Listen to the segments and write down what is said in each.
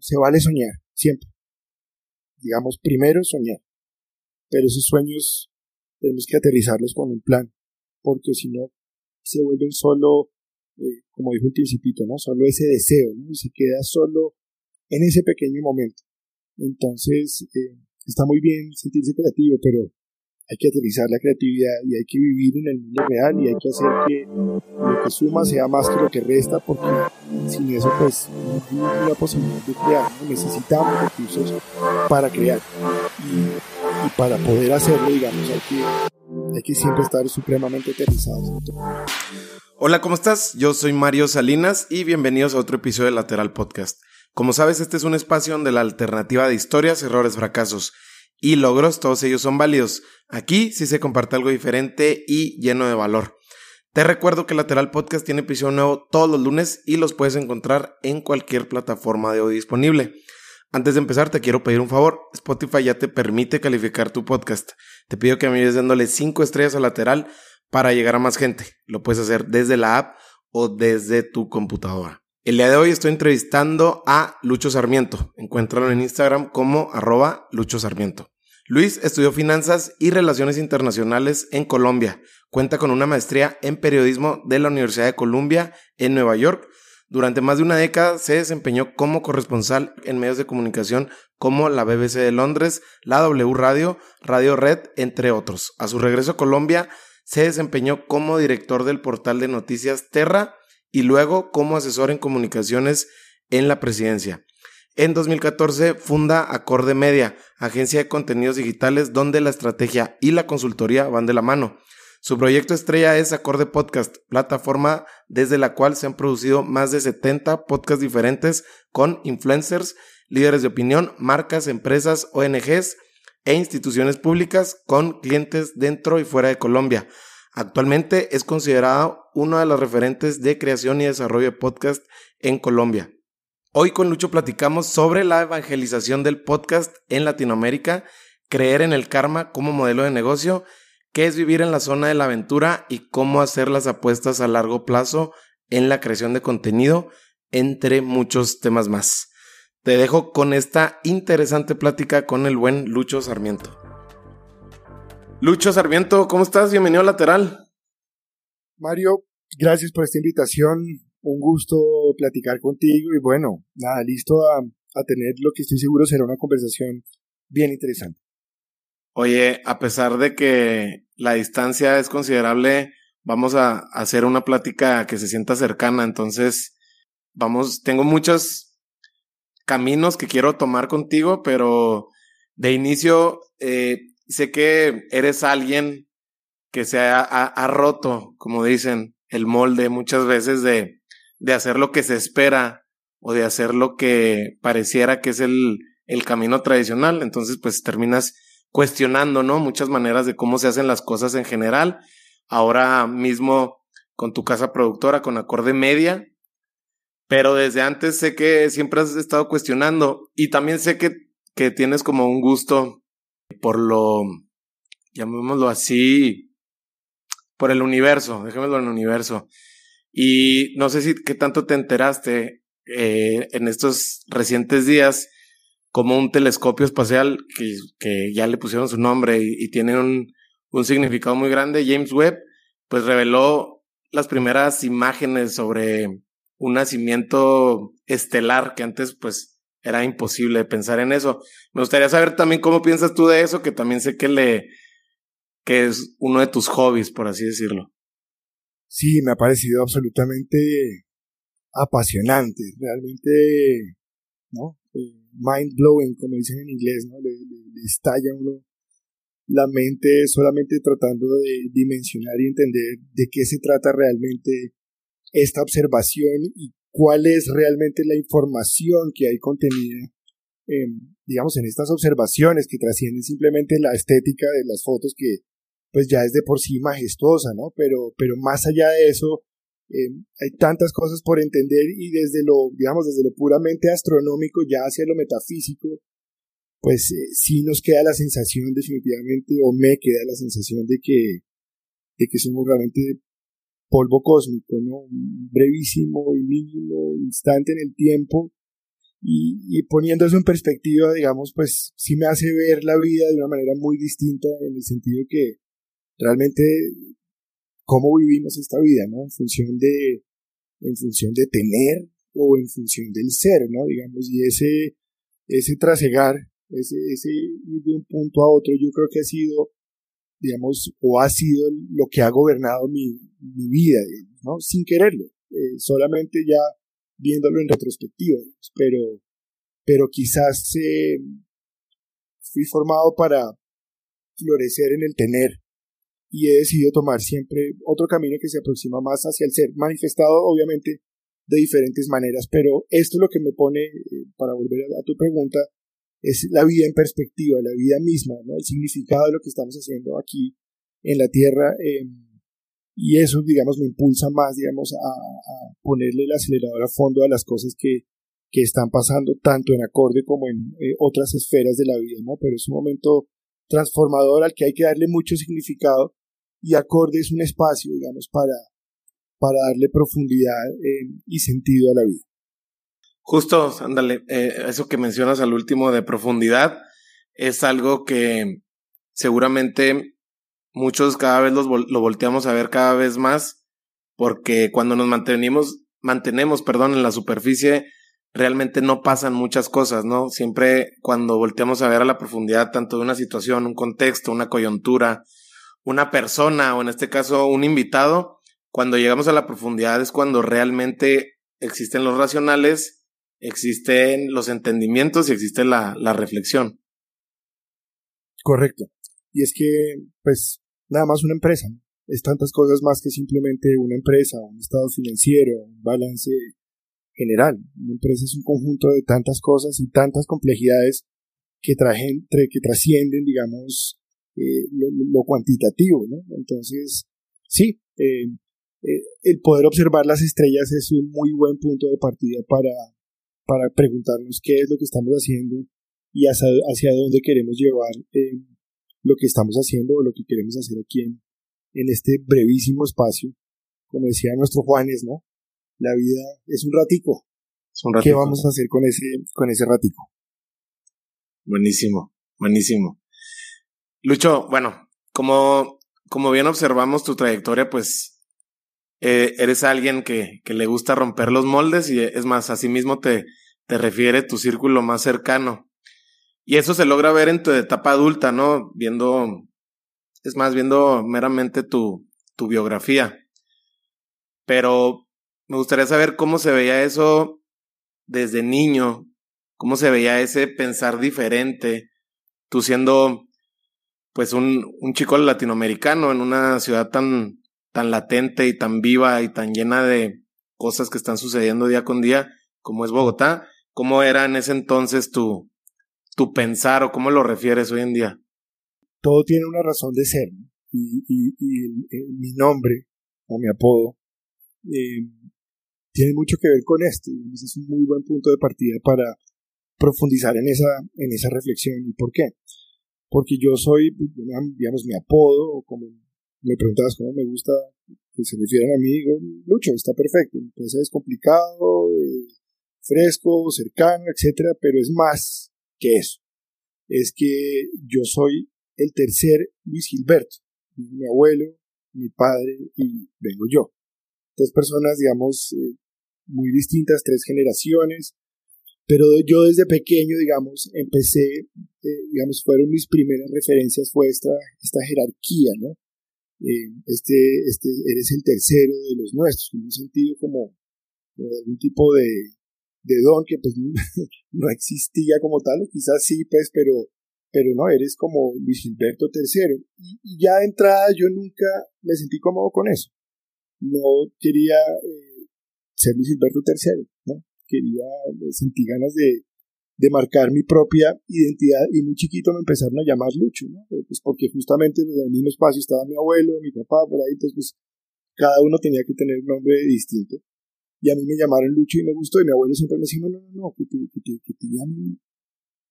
se vale soñar, siempre. Digamos, primero soñar. Pero esos sueños tenemos que aterrizarlos con un plan, porque si no, se vuelven solo, eh, como dijo el principito, ¿no? Solo ese deseo, ¿no? Y se queda solo en ese pequeño momento. Entonces, eh, está muy bien sentirse creativo, pero hay que aterrizar la creatividad y hay que vivir en el mundo real y hay que hacer que lo que suma sea más que lo que resta porque sin eso pues no hay una posibilidad de crear, necesitamos recursos para crear y, para poder hacerlo digamos hay que, hay que siempre estar supremamente aterrizados. Hola, ¿cómo estás? Yo soy Mario Salinas y bienvenidos a otro episodio de Lateral Podcast. Como sabes, este es un espacio donde la alternativa de historias, errores, fracasos y logros, todos ellos son válidos. Aquí sí se comparte algo diferente y lleno de valor. Te recuerdo que Lateral Podcast tiene episodio nuevo todos los lunes y los puedes encontrar en cualquier plataforma de audio disponible. Antes de empezar, te quiero pedir un favor. Spotify ya te permite calificar tu podcast. Te pido que me ayudes dándole 5 estrellas a lateral para llegar a más gente. Lo puedes hacer desde la app o desde tu computadora. El día de hoy estoy entrevistando a Lucho Sarmiento. Encuéntralo en Instagram como arroba Lucho Sarmiento. Luis estudió finanzas y relaciones internacionales en Colombia. Cuenta con una maestría en periodismo de la Universidad de Columbia en Nueva York. Durante más de una década se desempeñó como corresponsal en medios de comunicación como la BBC de Londres, la W Radio, Radio Red, entre otros. A su regreso a Colombia se desempeñó como director del portal de noticias Terra y luego como asesor en comunicaciones en la presidencia. En 2014 funda Acorde Media, agencia de contenidos digitales donde la estrategia y la consultoría van de la mano. Su proyecto estrella es Acorde Podcast, plataforma desde la cual se han producido más de 70 podcasts diferentes con influencers, líderes de opinión, marcas, empresas, ONGs e instituciones públicas con clientes dentro y fuera de Colombia. Actualmente es considerado uno de los referentes de creación y desarrollo de podcast en Colombia. Hoy con Lucho platicamos sobre la evangelización del podcast en Latinoamérica, creer en el karma como modelo de negocio, qué es vivir en la zona de la aventura y cómo hacer las apuestas a largo plazo en la creación de contenido, entre muchos temas más. Te dejo con esta interesante plática con el buen Lucho Sarmiento. Lucho Sarmiento, ¿cómo estás? Bienvenido a Lateral. Mario, gracias por esta invitación. Un gusto platicar contigo y bueno, nada, listo a, tener lo que estoy seguro será una conversación bien interesante. Oye, a pesar de que la distancia es considerable, vamos a hacer una plática que se sienta cercana. Entonces, vamos, tengo muchos caminos que quiero tomar contigo, pero de inicio, eh, sé que eres alguien que se ha, roto, como dicen, el molde muchas veces de, de hacer lo que se espera o de hacer lo que pareciera que es el, el camino tradicional. Entonces, pues terminas cuestionando, ¿no? Muchas maneras de cómo se hacen las cosas en general. Ahora mismo con tu casa productora, con Acorde Media. Pero desde antes sé que siempre has estado cuestionando y también sé que, que tienes como un gusto por lo, llamémoslo así, por el universo, dejémoslo en el universo. Y no sé si qué tanto te enteraste eh, en estos recientes días como un telescopio espacial que, que ya le pusieron su nombre y, y un, un significado muy grande, James Webb, pues reveló las primeras imágenes sobre un nacimiento estelar que antes pues era imposible pensar en eso. Me gustaría saber también cómo piensas tú de eso, que también sé que le que es uno de tus hobbies, por así decirlo. Sí, me ha parecido absolutamente apasionante, realmente, ¿no? Eh, mind blowing, como dicen en inglés, ¿no? Le, estalla uno la mente solamente tratando de dimensionar y entender de qué se trata realmente esta observación y cuál es realmente la información que hay contenida, en, digamos, en estas observaciones que trascienden simplemente la estética de las fotos que pues ya es de por sí majestuosa, ¿no? Pero, pero más allá de eso, eh, hay tantas cosas por entender y desde lo, digamos, desde lo puramente astronómico ya hacia lo metafísico, pues eh, sí nos queda la sensación definitivamente, o me queda la sensación de que, de que somos realmente polvo cósmico, ¿no? Un brevísimo y mínimo instante en el tiempo y, poniendo eso en perspectiva, digamos, pues sí me hace ver la vida de una manera muy distinta en el sentido que realmente cómo vivimos esta vida, ¿no? En función de, en función de tener o en función del ser, ¿no? Digamos, y ese, ese trasegar, ese, ese ir de un punto a otro, yo creo que ha sido, digamos, o ha sido lo que ha gobernado mi, mi vida, ¿no? Sin quererlo, eh, solamente ya viéndolo en retrospectiva, pero, pero quizás eh, fui formado para florecer en el tener y he decidido tomar siempre otro camino que se aproxima más hacia el ser, manifestado obviamente de diferentes maneras, pero esto es lo que me pone, eh, para volver a, tu pregunta, es la vida en perspectiva, la vida misma, ¿no? el significado de lo que estamos haciendo aquí en la Tierra. Eh, y eso, digamos, me impulsa más, digamos, a, ponerle el acelerador a fondo a las cosas que, que están pasando tanto en acorde como en eh, otras esferas de la vida, ¿no? Pero es un momento transformador al que hay que darle mucho significado y acorde es un espacio, digamos, para, para darle profundidad eh, y sentido a la vida. Justo, ándale, eh, eso que mencionas al último de profundidad es algo que seguramente muchos cada vez lo volteamos a ver cada vez más, porque cuando nos mantenemos, mantenemos, perdón, en la superficie, realmente no pasan muchas cosas, ¿no? Siempre cuando volteamos a ver a la profundidad tanto de una situación, un contexto, una coyuntura, una persona o en este caso un invitado, cuando llegamos a la profundidad es cuando realmente existen los racionales, existen los entendimientos y existe la, la reflexión. Correcto. Y es que, pues, nada más una empresa, es tantas cosas más que simplemente una empresa, un estado financiero, un balance general. Una empresa es un conjunto de tantas cosas y tantas complejidades que, que trascienden, digamos, eh, lo, cuantitativo, ¿no? Entonces, sí, eh, eh, el poder observar las estrellas es un muy buen punto de partida para, para preguntarnos qué es lo que estamos haciendo y hacia, hacia dónde queremos llevar lo que estamos haciendo o lo que queremos hacer aquí en, en este brevísimo espacio. Como decía nuestro Juanes, ¿no? La vida es un ratico. ¿Qué vamos a hacer con ese, con ese ratico? Buenísimo, buenísimo. Lucho, bueno, como, como bien observamos tu trayectoria, pues eh, eres alguien que, que, le gusta romper los moldes y es más, así mismo te, te refiere tu círculo más cercano. Y eso se logra ver en tu etapa adulta, ¿no? Viendo, es más, viendo meramente tu, tu biografía. Pero me gustaría saber cómo se veía eso desde niño, cómo se veía ese pensar diferente, tú siendo pues un, un chico latinoamericano en una ciudad tan, tan latente y tan viva y tan llena de cosas que están sucediendo día con día como es Bogotá, ¿cómo era en ese entonces tu, tu pensar o cómo lo refieres hoy en día? Todo tiene una razón de ser y, mi nombre o mi apodo eh, tiene mucho que ver con esto. Es un muy buen punto de partida para profundizar en esa, en esa reflexión. ¿Y por qué? Porque yo soy, digamos, mi apodo, o como me preguntabas cómo me gusta que se refieran a mí, digo, Lucho, está perfecto. Entonces es complicado, eh, fresco, cercano, etcétera, pero es más que eso. Es que yo soy el tercer Luis Gilberto. Mi abuelo, mi padre y vengo yo. Tres personas, digamos, eh, muy distintas, tres generaciones, pero yo desde pequeño, digamos, empecé, eh, digamos, fueron mis primeras referencias, fue esta, esta jerarquía, ¿no? Eh, este, este, eres el tercero de los nuestros, en un sentido como, algún tipo de, de don que pues no existía como tal, quizás sí, pues, pero, pero no, eres como Luis Gilberto III. Y, ya de entrada yo nunca me sentí cómodo con eso. No quería eh, ser Luis Gilberto III, ¿no? Quería, sentí ganas de, de marcar mi propia identidad y muy chiquito me empezaron a llamar Lucho, ¿no? Pues porque justamente en el mismo espacio estaba mi abuelo, mi papá, por ahí, entonces pues cada uno tenía que tener un nombre distinto. Y a mí me llamaron Lucho y me gustó. Y mi abuelo siempre me decía, no, no, no, que te, que te, que te llamen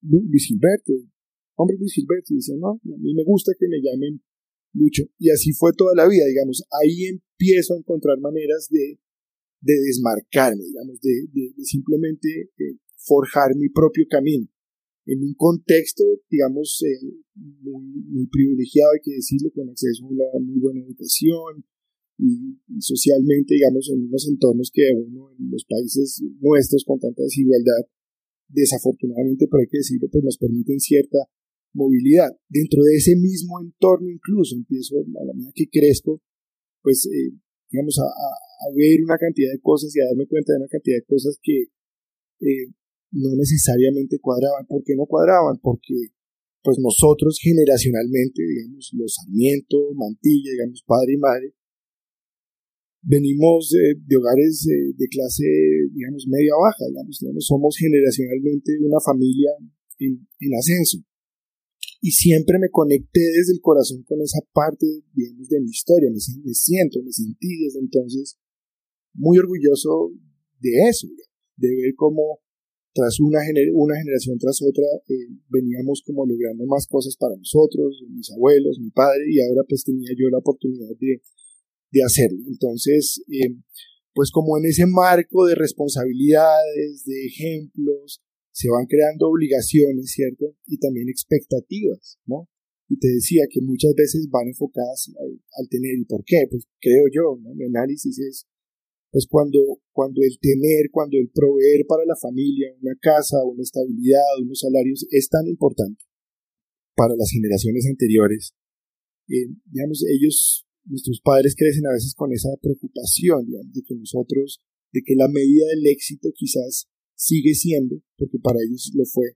Luis Gilberto. Hombre, Luis Gilberto. Y decía, no, a mí me gusta que me llamen Lucho. Y así fue toda la vida, digamos. Ahí empiezo a encontrar maneras de, de desmarcarme, digamos, de, de, simplemente eh, forjar mi propio camino en un contexto, digamos, eh, muy, privilegiado, hay que decirlo, con acceso a una muy buena educación y, socialmente, digamos, en unos entornos que uno en los países nuestros con tanta desigualdad, desafortunadamente, pero hay que decirlo, pues nos permiten cierta movilidad. Dentro de ese mismo entorno incluso empiezo, a la medida que crezco, pues, eh, digamos, a, ver una cantidad de cosas y a darme cuenta de una cantidad de cosas que eh, no necesariamente cuadraban. ¿Por qué no cuadraban? Porque pues nosotros generacionalmente, digamos, los Sarmiento, Mantilla, digamos, padre y madre, venimos de, hogares de, clase, digamos, media baja, digamos, somos generacionalmente una familia en, ascenso. Y siempre me conecté desde el corazón con esa parte, de mi historia, me, siento, me sentí desde entonces muy orgulloso de eso, de ver cómo tras una, una generación tras otra, eh, veníamos como logrando más cosas para nosotros, mis abuelos, mi padre, y ahora pues tenía yo la oportunidad de, de hacerlo. Entonces, eh, pues como en ese marco de responsabilidades, de ejemplos, se van creando obligaciones, ¿cierto? Y también expectativas, ¿no? Y te decía que muchas veces van enfocadas al, tener, ¿y por qué? Pues creo yo, ¿no? Mi análisis es pues cuando, cuando el tener, cuando el proveer para la familia una casa, una estabilidad, unos salarios es tan importante para las generaciones anteriores, eh, digamos, ellos, nuestros padres crecen a veces con esa preocupación, digamos, de que nosotros, de que la medida del éxito quizás sigue siendo, porque para ellos lo fue,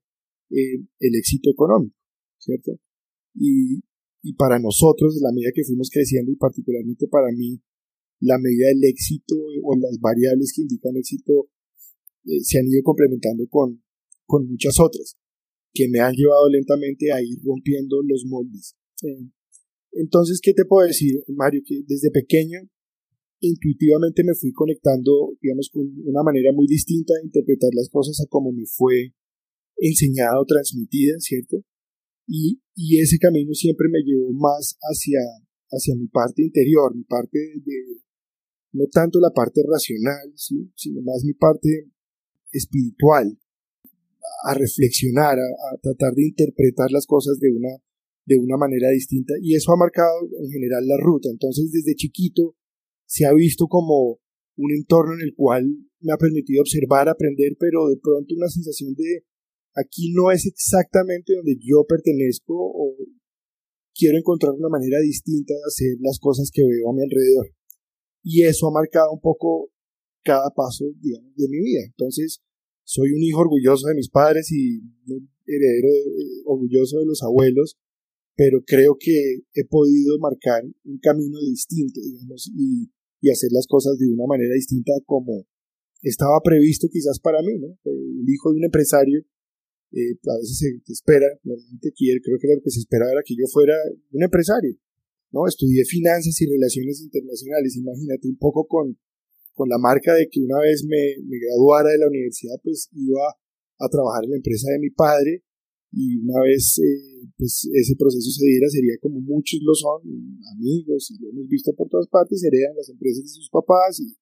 eh, el éxito económico, ¿cierto? Y, y para nosotros, la medida que fuimos creciendo, y particularmente para mí, la medida del éxito o las variables que indican éxito eh, se han ido complementando con, con muchas otras que me han llevado lentamente a ir rompiendo los moldes. Eh, entonces, ¿qué te puedo decir, Mario? Que desde pequeño, intuitivamente me fui conectando, digamos, con una manera muy distinta de interpretar las cosas a como me fue enseñada o transmitida, ¿cierto? Y, ese camino siempre me llevó más hacia, hacia mi parte interior, mi parte de, no tanto la parte racional, sino más mi parte espiritual, a reflexionar, a, tratar de interpretar las cosas de una, de una manera distinta. Y eso ha marcado en general la ruta. Entonces, desde chiquito se ha visto como un entorno en el cual me ha permitido observar, aprender, pero de pronto una sensación de aquí no es exactamente donde yo pertenezco o quiero encontrar una manera distinta de hacer las cosas que veo a mi alrededor y eso ha marcado un poco cada paso, de mi vida. Entonces, soy un hijo orgulloso de mis padres y heredero eh, orgulloso de los abuelos, pero creo que he podido marcar un camino distinto, digamos, y, y hacer las cosas de una manera distinta como estaba previsto quizás para mí, ¿no? El hijo de un empresario, eh, a veces se espera, normalmente quiere, creo que lo que se esperaba era que yo fuera un empresario, ¿no? Estudié finanzas y relaciones internacionales, imagínate un poco con, con la marca de que una vez me, me graduara de la universidad, pues iba a trabajar en la empresa de mi padre y una vez eh, pues ese proceso se diera sería como muchos lo son, amigos y lo hemos visto por todas partes, heredan las empresas de sus papás y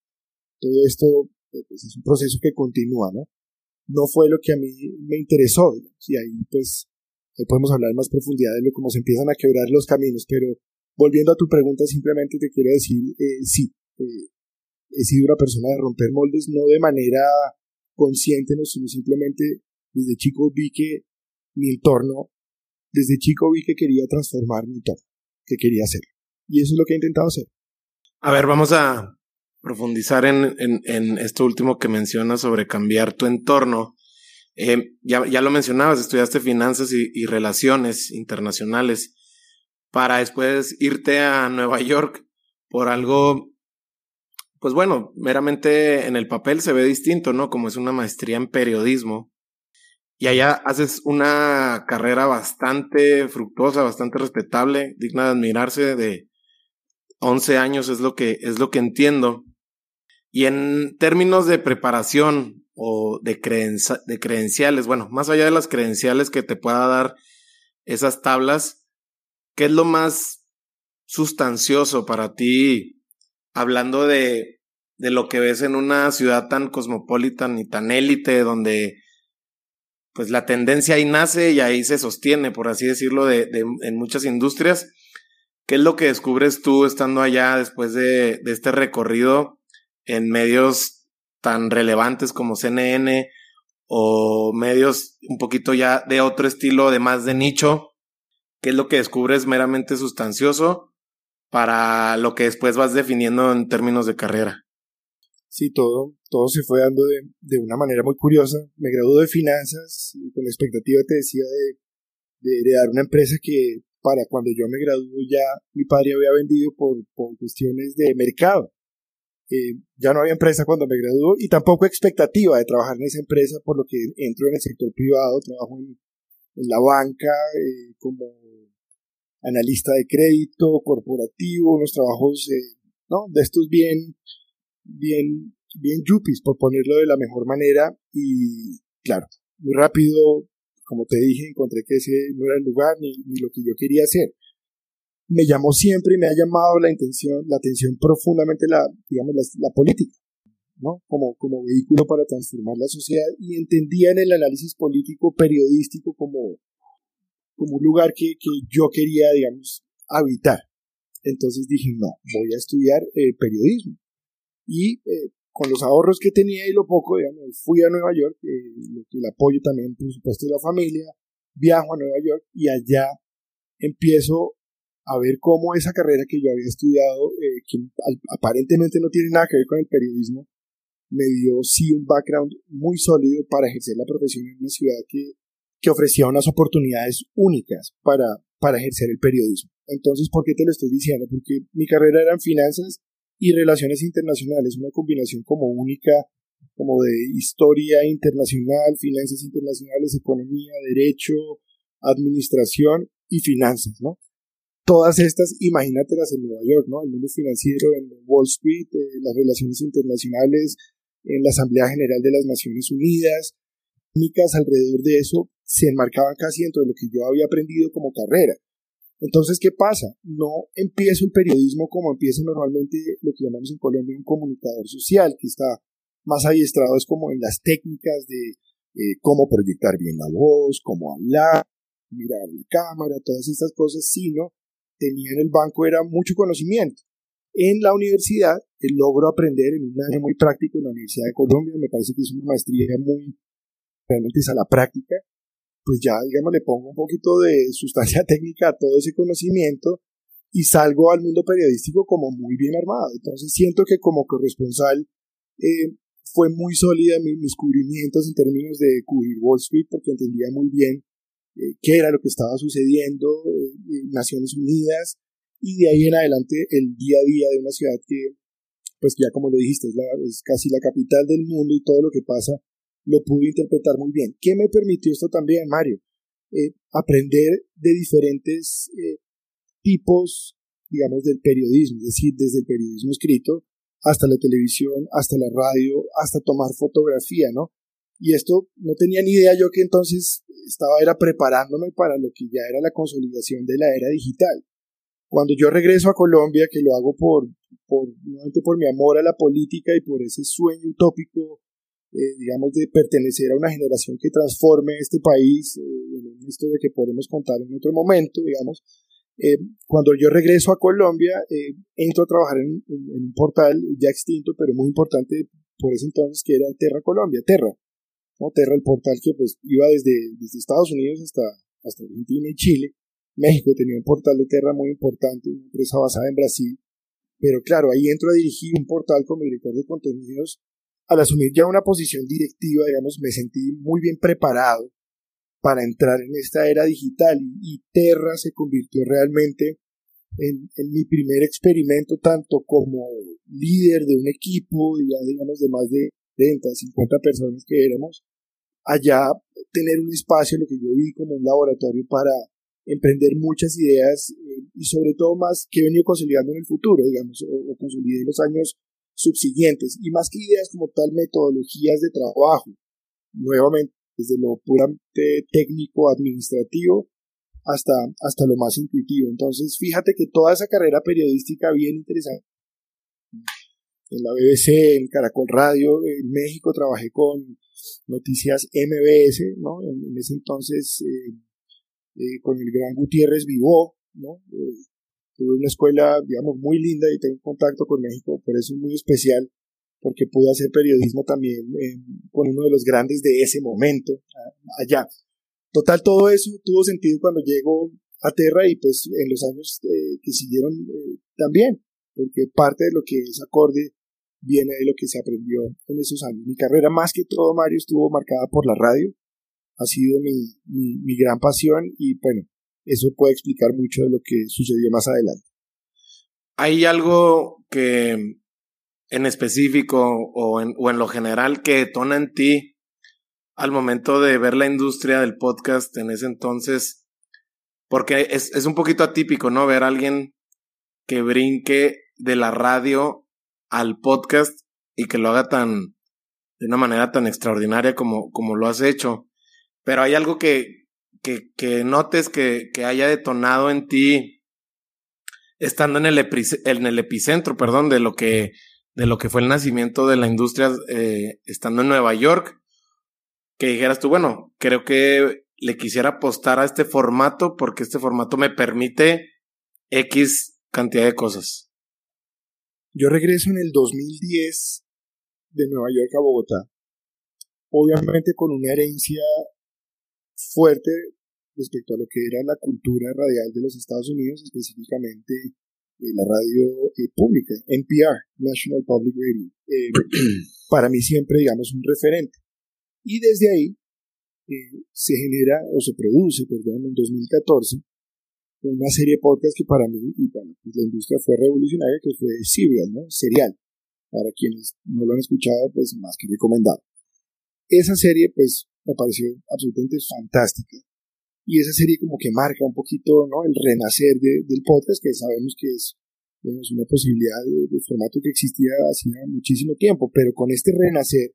todo esto eh, pues, es un proceso que continúa, ¿no? No fue lo que a mí me interesó, y ahí pues podemos hablar más profundidad de lo cómo se empiezan a quebrar los caminos, pero volviendo a tu pregunta, simplemente te quiero decir, eh, sí, eh, he sido una persona de romper moldes, no de manera consciente, no, sino simplemente desde chico vi que mi entorno, desde chico vi que quería transformar mi entorno, que quería hacer. Y eso es lo que he intentado hacer. A ver, vamos a profundizar en, en, esto último que mencionas sobre cambiar tu entorno. Eh, ya, ya, lo mencionabas, estudiaste finanzas y relaciones internacionales para después irte a Nueva York por algo, pues bueno, meramente en el papel se ve distinto, ¿no? Como es una maestría en periodismo. Y allá haces una carrera bastante fructuosa, bastante respetable, digna de admirarse de 11 años es lo que es lo que entiendo. Y en términos de preparación o de, de credenciales, bueno, más allá de las credenciales que te pueda dar esas tablas, ¿Qué es lo más sustancioso para ti, hablando de, de lo que ves en una ciudad tan cosmopolita y tan élite, donde pues la tendencia ahí nace y ahí se sostiene, por así decirlo, de, en muchas industrias. ¿Qué es lo que descubres tú estando allá después de, este recorrido en medios tan relevantes como CNN o medios un poquito ya de otro estilo, de más de nicho? ¿Qué es lo que descubres meramente sustancioso para lo que después vas definiendo en términos de carrera? Sí, todo, todo se fue dando de, de una manera muy curiosa. Me gradué de finanzas y con la expectativa, te decía, de, de heredar una empresa que para cuando yo me gradué ya mi padre había vendido por, por cuestiones de mercado. Eh, ya no había empresa cuando me graduó y tampoco expectativa de trabajar en esa empresa, por lo que entro en el sector privado, trabajo en, en la banca eh, como analista de crédito corporativo, unos trabajos eh, ¿no? de estos bien bien, bien yuppies, por ponerlo de la mejor manera. Y claro, muy rápido, como te dije, encontré que ese no era el lugar ni, ni lo que yo quería hacer. Me llamó siempre y me ha llamado la intención, la atención profundamente la, digamos, la, política, ¿no? Como, como vehículo para transformar la sociedad y entendía en el análisis político periodístico como, como un lugar que, que yo quería, digamos, habitar. Entonces dije, no, voy a estudiar eh, periodismo y eh, con los ahorros que tenía y lo poco, digamos, fui a Nueva York, eh, el apoyo también, por supuesto, de la familia, viajo a Nueva York y allá empiezo a ver cómo esa carrera que yo había estudiado, eh, que aparentemente no tiene nada que ver con el periodismo, me dio sí un background muy sólido para ejercer la profesión en una ciudad que, que ofrecía unas oportunidades únicas para, para ejercer el periodismo. Entonces, ¿por qué te lo estoy diciendo? Porque mi carrera era en finanzas y relaciones internacionales, una combinación como única, como de historia internacional, finanzas internacionales, economía, derecho, administración y finanzas, ¿no? Todas estas, imagínatelas en Nueva York, ¿no? El mundo financiero, en Wall Street, eh, las relaciones internacionales, en la Asamblea General de las Naciones Unidas, técnicas alrededor de eso se enmarcaban casi dentro de lo que yo había aprendido como carrera. Entonces, ¿qué pasa? No empiezo el periodismo como empieza normalmente lo que llamamos en Colombia un comunicador social, que está más adiestrado es como en las técnicas de eh, cómo proyectar bien la voz, cómo hablar, mirar la cámara, todas estas cosas, sino tenía en el banco era mucho conocimiento. En la universidad logro aprender en un año muy práctico en la Universidad de Colombia, me parece que es una maestría muy, realmente es a la práctica, pues ya, digamos, le pongo un poquito de sustancia técnica a todo ese conocimiento y salgo al mundo periodístico como muy bien armado. Entonces siento que como corresponsal eh, fue muy sólida mis, mis, cubrimientos en términos de cubrir Wall Street porque entendía muy bien eh, qué era lo que estaba sucediendo eh, en Naciones Unidas y de ahí en adelante el día a día de una ciudad que, pues ya como lo dijiste, es, la, es casi la capital del mundo y todo lo que pasa lo pude interpretar muy bien. ¿Qué me permitió esto también, Mario? Eh, aprender de diferentes eh, tipos, digamos, del periodismo, es decir, desde el periodismo escrito hasta la televisión, hasta la radio, hasta tomar fotografía, ¿no? Y esto no tenía ni idea yo que entonces estaba era preparándome para lo que ya era la consolidación de la era digital. Cuando yo regreso a Colombia, que lo hago por, por, por mi amor a la política y por ese sueño utópico eh, digamos, de pertenecer a una generación que transforme este país, eh, en una historia que podemos contar en otro momento, digamos. Eh, cuando yo regreso a Colombia, entro a trabajar en, un portal ya extinto, pero muy importante por ese entonces, que era Terra Colombia, Terra. ¿no? Terra, el portal que pues iba desde, desde Estados Unidos hasta, hasta Argentina y Chile. México tenía un portal de Terra muy importante, una empresa basada en Brasil. Pero claro, ahí entro a dirigir un portal como director de contenidos al asumir ya una posición directiva, digamos, me sentí muy bien preparado para entrar en esta era digital y, Terra se convirtió realmente en, mi primer experimento tanto como líder de un equipo, ya digamos de más de 30, 50 personas que éramos, allá tener un espacio, lo que yo vi como un laboratorio para emprender muchas ideas eh, y sobre todo más que he venido consolidando en el futuro, digamos, o, o consolidé en los años subsiguientes y más que ideas como tal metodologías de trabajo, nuevamente desde lo puramente técnico administrativo hasta, hasta lo más intuitivo. Entonces, fíjate que toda esa carrera periodística bien interesante. En la BBC, en Caracol Radio, en México trabajé con Noticias MBS, ¿no? En, ese entonces, eh, eh, con el gran Gutiérrez Vivó, ¿no? Tuve una escuela, digamos, muy linda y tengo contacto con México, por eso es muy especial, porque pude hacer periodismo también con uno de los grandes de ese momento, allá. Total, todo eso tuvo sentido cuando llego a Terra y pues en los años que siguieron también, porque parte de lo que es acorde viene de lo que se aprendió en esos años. Mi carrera, más que todo, Mario, estuvo marcada por la radio. Ha sido mi, mi, gran pasión y bueno, eso puede explicar mucho de lo que sucedió más adelante. ¿Hay algo que en específico o en, o en lo general que detona en ti al momento de ver la industria del podcast en ese entonces? Porque es, es un poquito atípico, ¿no? Ver a alguien que brinque de la radio al podcast y que lo haga tan, de una manera tan extraordinaria como, como lo has hecho. Pero hay algo que, que, que notes que, que, haya detonado en ti estando en el, en el epicentro, perdón, de lo que, de lo que fue el nacimiento de la industria eh, estando en Nueva York, que dijeras tú, bueno, creo que le quisiera apostar a este formato porque este formato me permite X cantidad de cosas. Yo regreso en el 2010 de Nueva York a Bogotá, obviamente con una herencia fuerte respecto a lo que era la cultura radial de los Estados Unidos, específicamente eh, la radio eh, pública, NPR, National Public Radio. Eh, para mí siempre, digamos, un referente. Y desde ahí se genera, o se produce, perdón, en 2014, una serie de podcast que para mí y para pues, la industria fue revolucionaria, que fue Serial, ¿no? Serial. Para quienes no lo han escuchado, pues más que recomendado. Esa serie, pues, me pareció absolutamente fantástica. Y esa serie como que marca un poquito, ¿no? El renacer del podcast, que sabemos que es una posibilidad de, formato que existía hacía muchísimo tiempo, pero con este renacer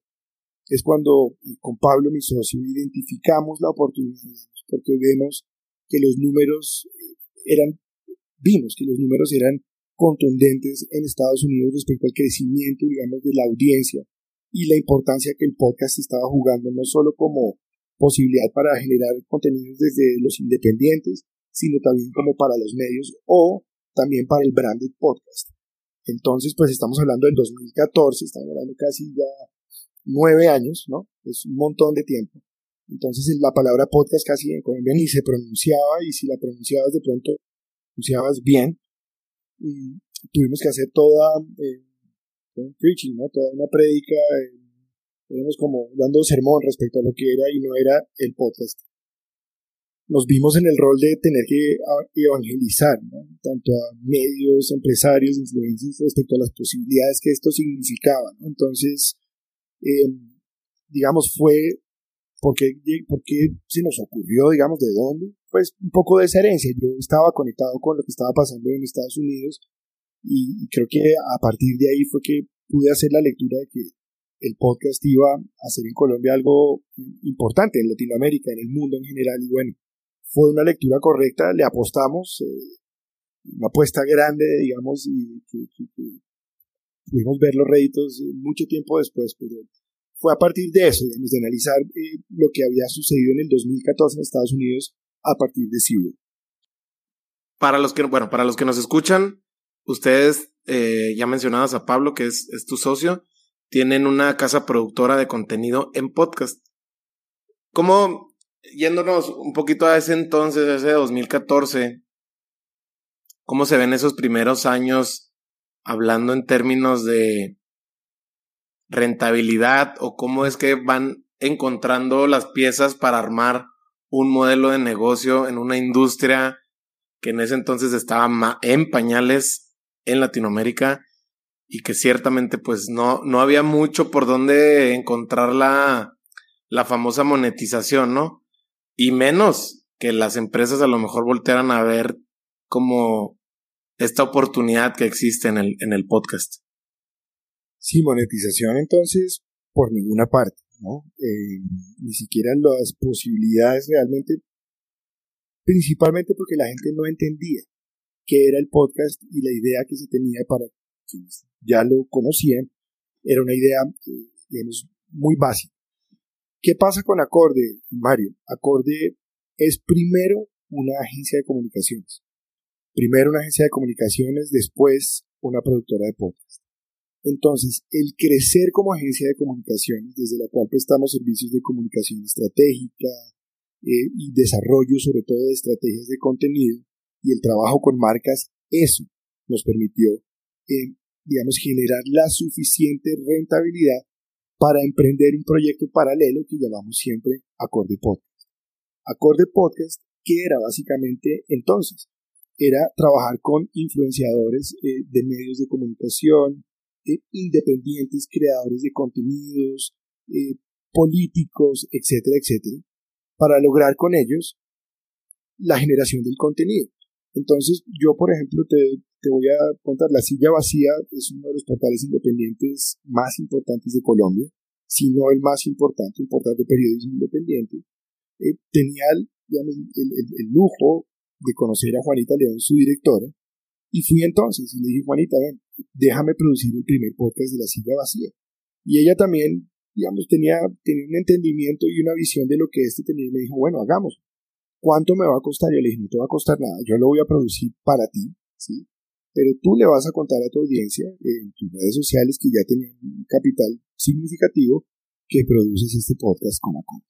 es cuando eh, con Pablo, mi socio, identificamos la oportunidad, porque vemos que los números eran, vimos que los números eran contundentes en Estados Unidos respecto al crecimiento, digamos, de la audiencia y la importancia que el podcast estaba jugando no solo como posibilidad para generar contenidos desde los independientes, sino también como para los medios o también para el branded podcast. Entonces, pues estamos hablando del 2014, estamos hablando casi ya nueve años, ¿no? Es un montón de tiempo. Entonces la palabra podcast casi en Colombia ni se pronunciaba y si la pronunciabas de pronto pronunciabas bien. Y tuvimos que hacer toda eh, un preaching, ¿no? Toda una prédica, eh, como dando sermón respecto a lo que era y no era el podcast. Nos vimos en el rol de tener que evangelizar, ¿no? tanto a medios, empresarios, influencers respecto a las posibilidades que esto significaba. ¿no? Entonces, eh, digamos, fue ¿Por qué, se nos ocurrió, digamos, de dónde? Pues un poco de esa herencia. Yo estaba conectado con lo que estaba pasando en Estados Unidos y, creo que a partir de ahí fue que pude hacer la lectura de que el podcast iba a ser en Colombia algo importante, en Latinoamérica, en el mundo en general. Y bueno, fue una lectura correcta, le apostamos, eh, una apuesta grande, digamos, y que, pudimos ver los réditos mucho tiempo después, pero fue a partir de eso, digamos, de analizar eh, lo que había sucedido en el 2014 en Estados Unidos a partir de Civil. Para los que, bueno, para los que nos escuchan, ustedes, eh, ya mencionadas a Pablo, que es, es tu socio, tienen una casa productora de contenido en podcast. ¿Cómo, yéndonos un poquito a ese entonces, ese 2014, cómo se ven esos primeros años hablando en términos de rentabilidad o cómo es que van encontrando las piezas para armar un modelo de negocio en una industria que en ese entonces estaba en pañales en Latinoamérica y que ciertamente pues no, no había mucho por donde encontrar la, la famosa monetización, ¿no? Y menos que las empresas a lo mejor voltearan a ver como esta oportunidad que existe en el, en el podcast. Sí, monetización entonces por ninguna parte, ¿no? Eh, ni siquiera las posibilidades realmente, principalmente porque la gente no entendía qué era el podcast y la idea que se tenía para quienes ya lo conocían era una idea, eh, digamos, muy básica. ¿Qué pasa con Acorde, Mario? Acorde es primero una agencia de comunicaciones. Primero una agencia de comunicaciones, después una productora de podcast. Entonces, el crecer como agencia de comunicaciones, desde la cual prestamos servicios de comunicación estratégica eh, y desarrollo sobre todo de estrategias de contenido y el trabajo con marcas, eso nos permitió, eh, digamos, generar la suficiente rentabilidad para emprender un proyecto paralelo que llamamos siempre Acorde Podcast. Acorde Podcast, que era básicamente entonces, era trabajar con influenciadores eh, de medios de comunicación, eh, independientes, creadores de contenidos, políticos, etcétera, etcétera, para lograr con ellos la generación del contenido. Entonces, yo, por ejemplo, te, te voy a contar, La Silla Vacía es uno de los portales independientes más importantes de Colombia, si no el más importante, un portal de periodismo independiente. Eh, tenía el, el, lujo de conocer a Juanita León, su directora, y fui entonces y le dije, Juanita, ven, déjame producir el primer podcast de La Silla Vacía. Y ella también, digamos, tenía, tenía un entendimiento y una visión de lo que este tenía y me dijo, bueno, hagamos. ¿Cuánto me va a costar? Yo le dije, no te va a costar nada, yo lo voy a producir para ti, ¿sí? Pero tú le vas a contar a tu audiencia en tus redes sociales que ya tenían un capital significativo que produces este podcast con Acon.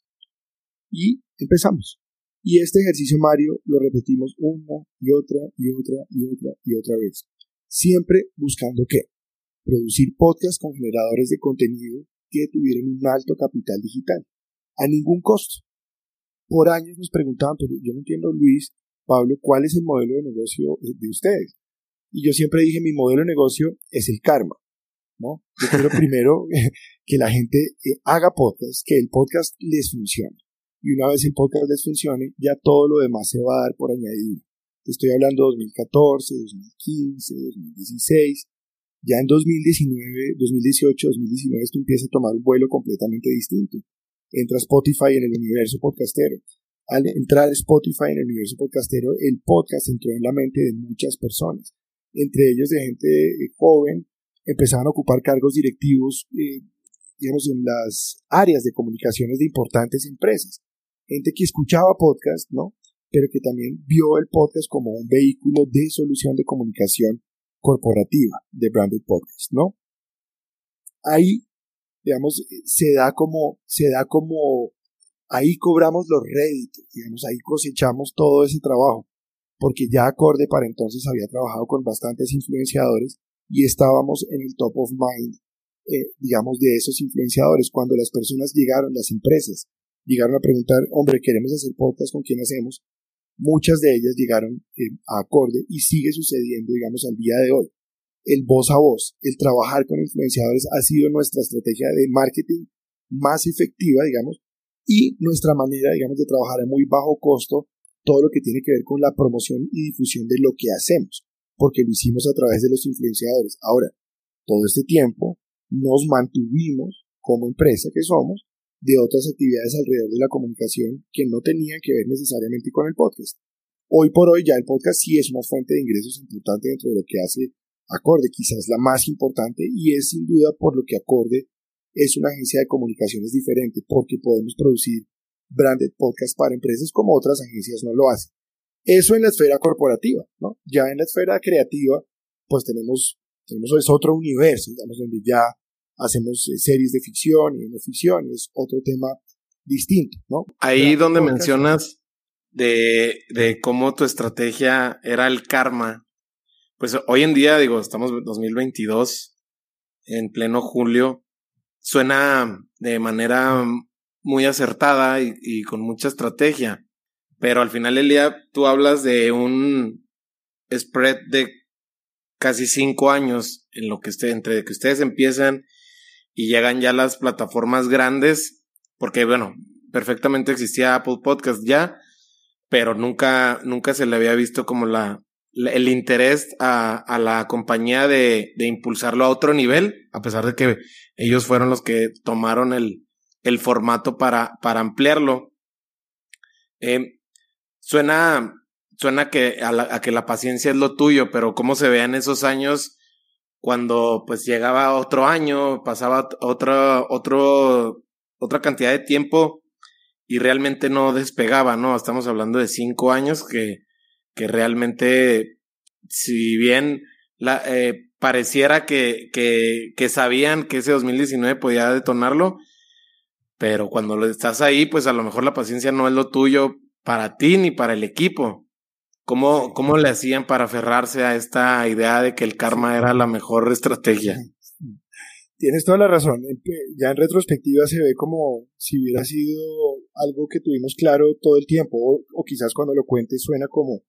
Y empezamos. Y este ejercicio, Mario, lo repetimos una y otra y otra y otra y otra vez. Siempre buscando qué? Producir podcasts con generadores de contenido que tuvieran un alto capital digital. A ningún costo por años nos preguntaban, pero yo no entiendo, Luis, Pablo, ¿cuál es el modelo de negocio de ustedes? Y yo siempre dije, mi modelo de negocio es el karma, ¿no? Yo quiero primero que la gente eh, haga podcast, que el podcast les funcione. Y una vez el podcast les funcione, ya todo lo demás se va a dar por añadidura. Estoy hablando de 2014, 2015, 2016. Ya en 2019, 2018, 2019 esto empieza a tomar un vuelo completamente distinto entra Spotify en el universo podcastero. Al entrar Spotify en el universo podcastero, el podcast entró en la mente de muchas personas, entre ellos de gente eh, joven, empezaban a ocupar cargos directivos, eh, digamos, en las áreas de comunicaciones de importantes empresas. Gente que escuchaba podcast, ¿no? Pero que también vio el podcast como un vehículo de solución de comunicación corporativa, de branded podcast, ¿no? Ahí digamos, se da como, se da como, ahí cobramos los réditos, digamos, ahí cosechamos todo ese trabajo, porque ya Acorde para entonces había trabajado con bastantes influenciadores y estábamos en el top of mind, eh, digamos, de esos influenciadores. Cuando las personas llegaron, las empresas, llegaron a preguntar, hombre, queremos hacer podcast, ¿con quién hacemos? Muchas de ellas llegaron eh, a Acorde y sigue sucediendo, digamos, al día de hoy el voz a voz, el trabajar con influenciadores ha sido nuestra estrategia de marketing más efectiva, digamos, y nuestra manera, digamos, de trabajar a muy bajo costo todo lo que tiene que ver con la promoción y difusión de lo que hacemos, porque lo hicimos a través de los influenciadores. Ahora, todo este tiempo nos mantuvimos como empresa que somos de otras actividades alrededor de la comunicación que no tenían que ver necesariamente con el podcast. Hoy por hoy ya el podcast sí es una fuente de ingresos importante dentro de lo que hace Acorde quizás la más importante y es sin duda por lo que Acorde es una agencia de comunicaciones diferente porque podemos producir branded podcasts para empresas como otras agencias no lo hacen. Eso en la esfera corporativa, ¿no? Ya en la esfera creativa, pues tenemos, tenemos es otro universo, digamos, donde ya hacemos eh, series de ficción y no ficción, es otro tema distinto, ¿no? Ahí donde mencionas de, de cómo tu estrategia era el karma pues hoy en día, digo, estamos en 2022, en pleno julio, suena de manera muy acertada y, con mucha estrategia. Pero al final del día, tú hablas de un spread de casi cinco años en lo que esté, entre que ustedes empiezan y llegan ya las plataformas grandes, porque bueno, perfectamente existía Apple Podcast ya, pero nunca, nunca se le había visto como la, el interés a, la compañía de, impulsarlo a otro nivel, a pesar de que ellos fueron los que tomaron el, el formato para, para ampliarlo. Eh, suena, suena que a, que la paciencia es lo tuyo, pero cómo se vean esos años cuando pues llegaba otro año, pasaba otro, otro otra cantidad de tiempo y realmente no despegaba, ¿no? Estamos hablando de cinco años que, que realmente, si bien eh, pareciera que, que, sabían que ese 2019 podía detonarlo, pero cuando estás ahí, pues a lo mejor la paciencia no es lo tuyo para ti ni para el equipo. ¿Cómo, cómo le hacían para aferrarse a esta idea de que el karma era la mejor estrategia? Tienes toda la razón. Ya en retrospectiva se ve como si hubiera sido algo que tuvimos claro todo el tiempo, o, quizás cuando lo cuentes suena como,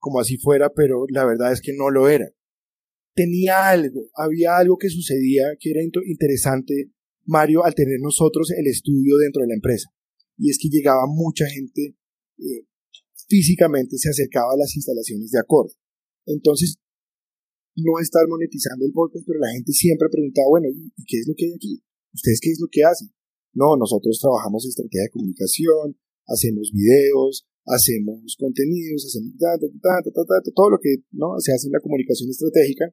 como así fuera, pero la verdad es que no lo era. Tenía algo, había algo que sucedía que era interesante, Mario, al tener nosotros el estudio dentro de la empresa. Y es que llegaba mucha gente, eh, físicamente se acercaba a las instalaciones de acorde. Entonces, no estar monetizando el podcast, pero la gente siempre preguntaba, bueno, ¿y qué es lo que hay aquí? ¿Ustedes qué es lo que hacen? No, nosotros trabajamos estrategia de comunicación, hacemos videos, hacemos contenidos, hacemos todo lo que ¿no? se hace en la comunicación estratégica.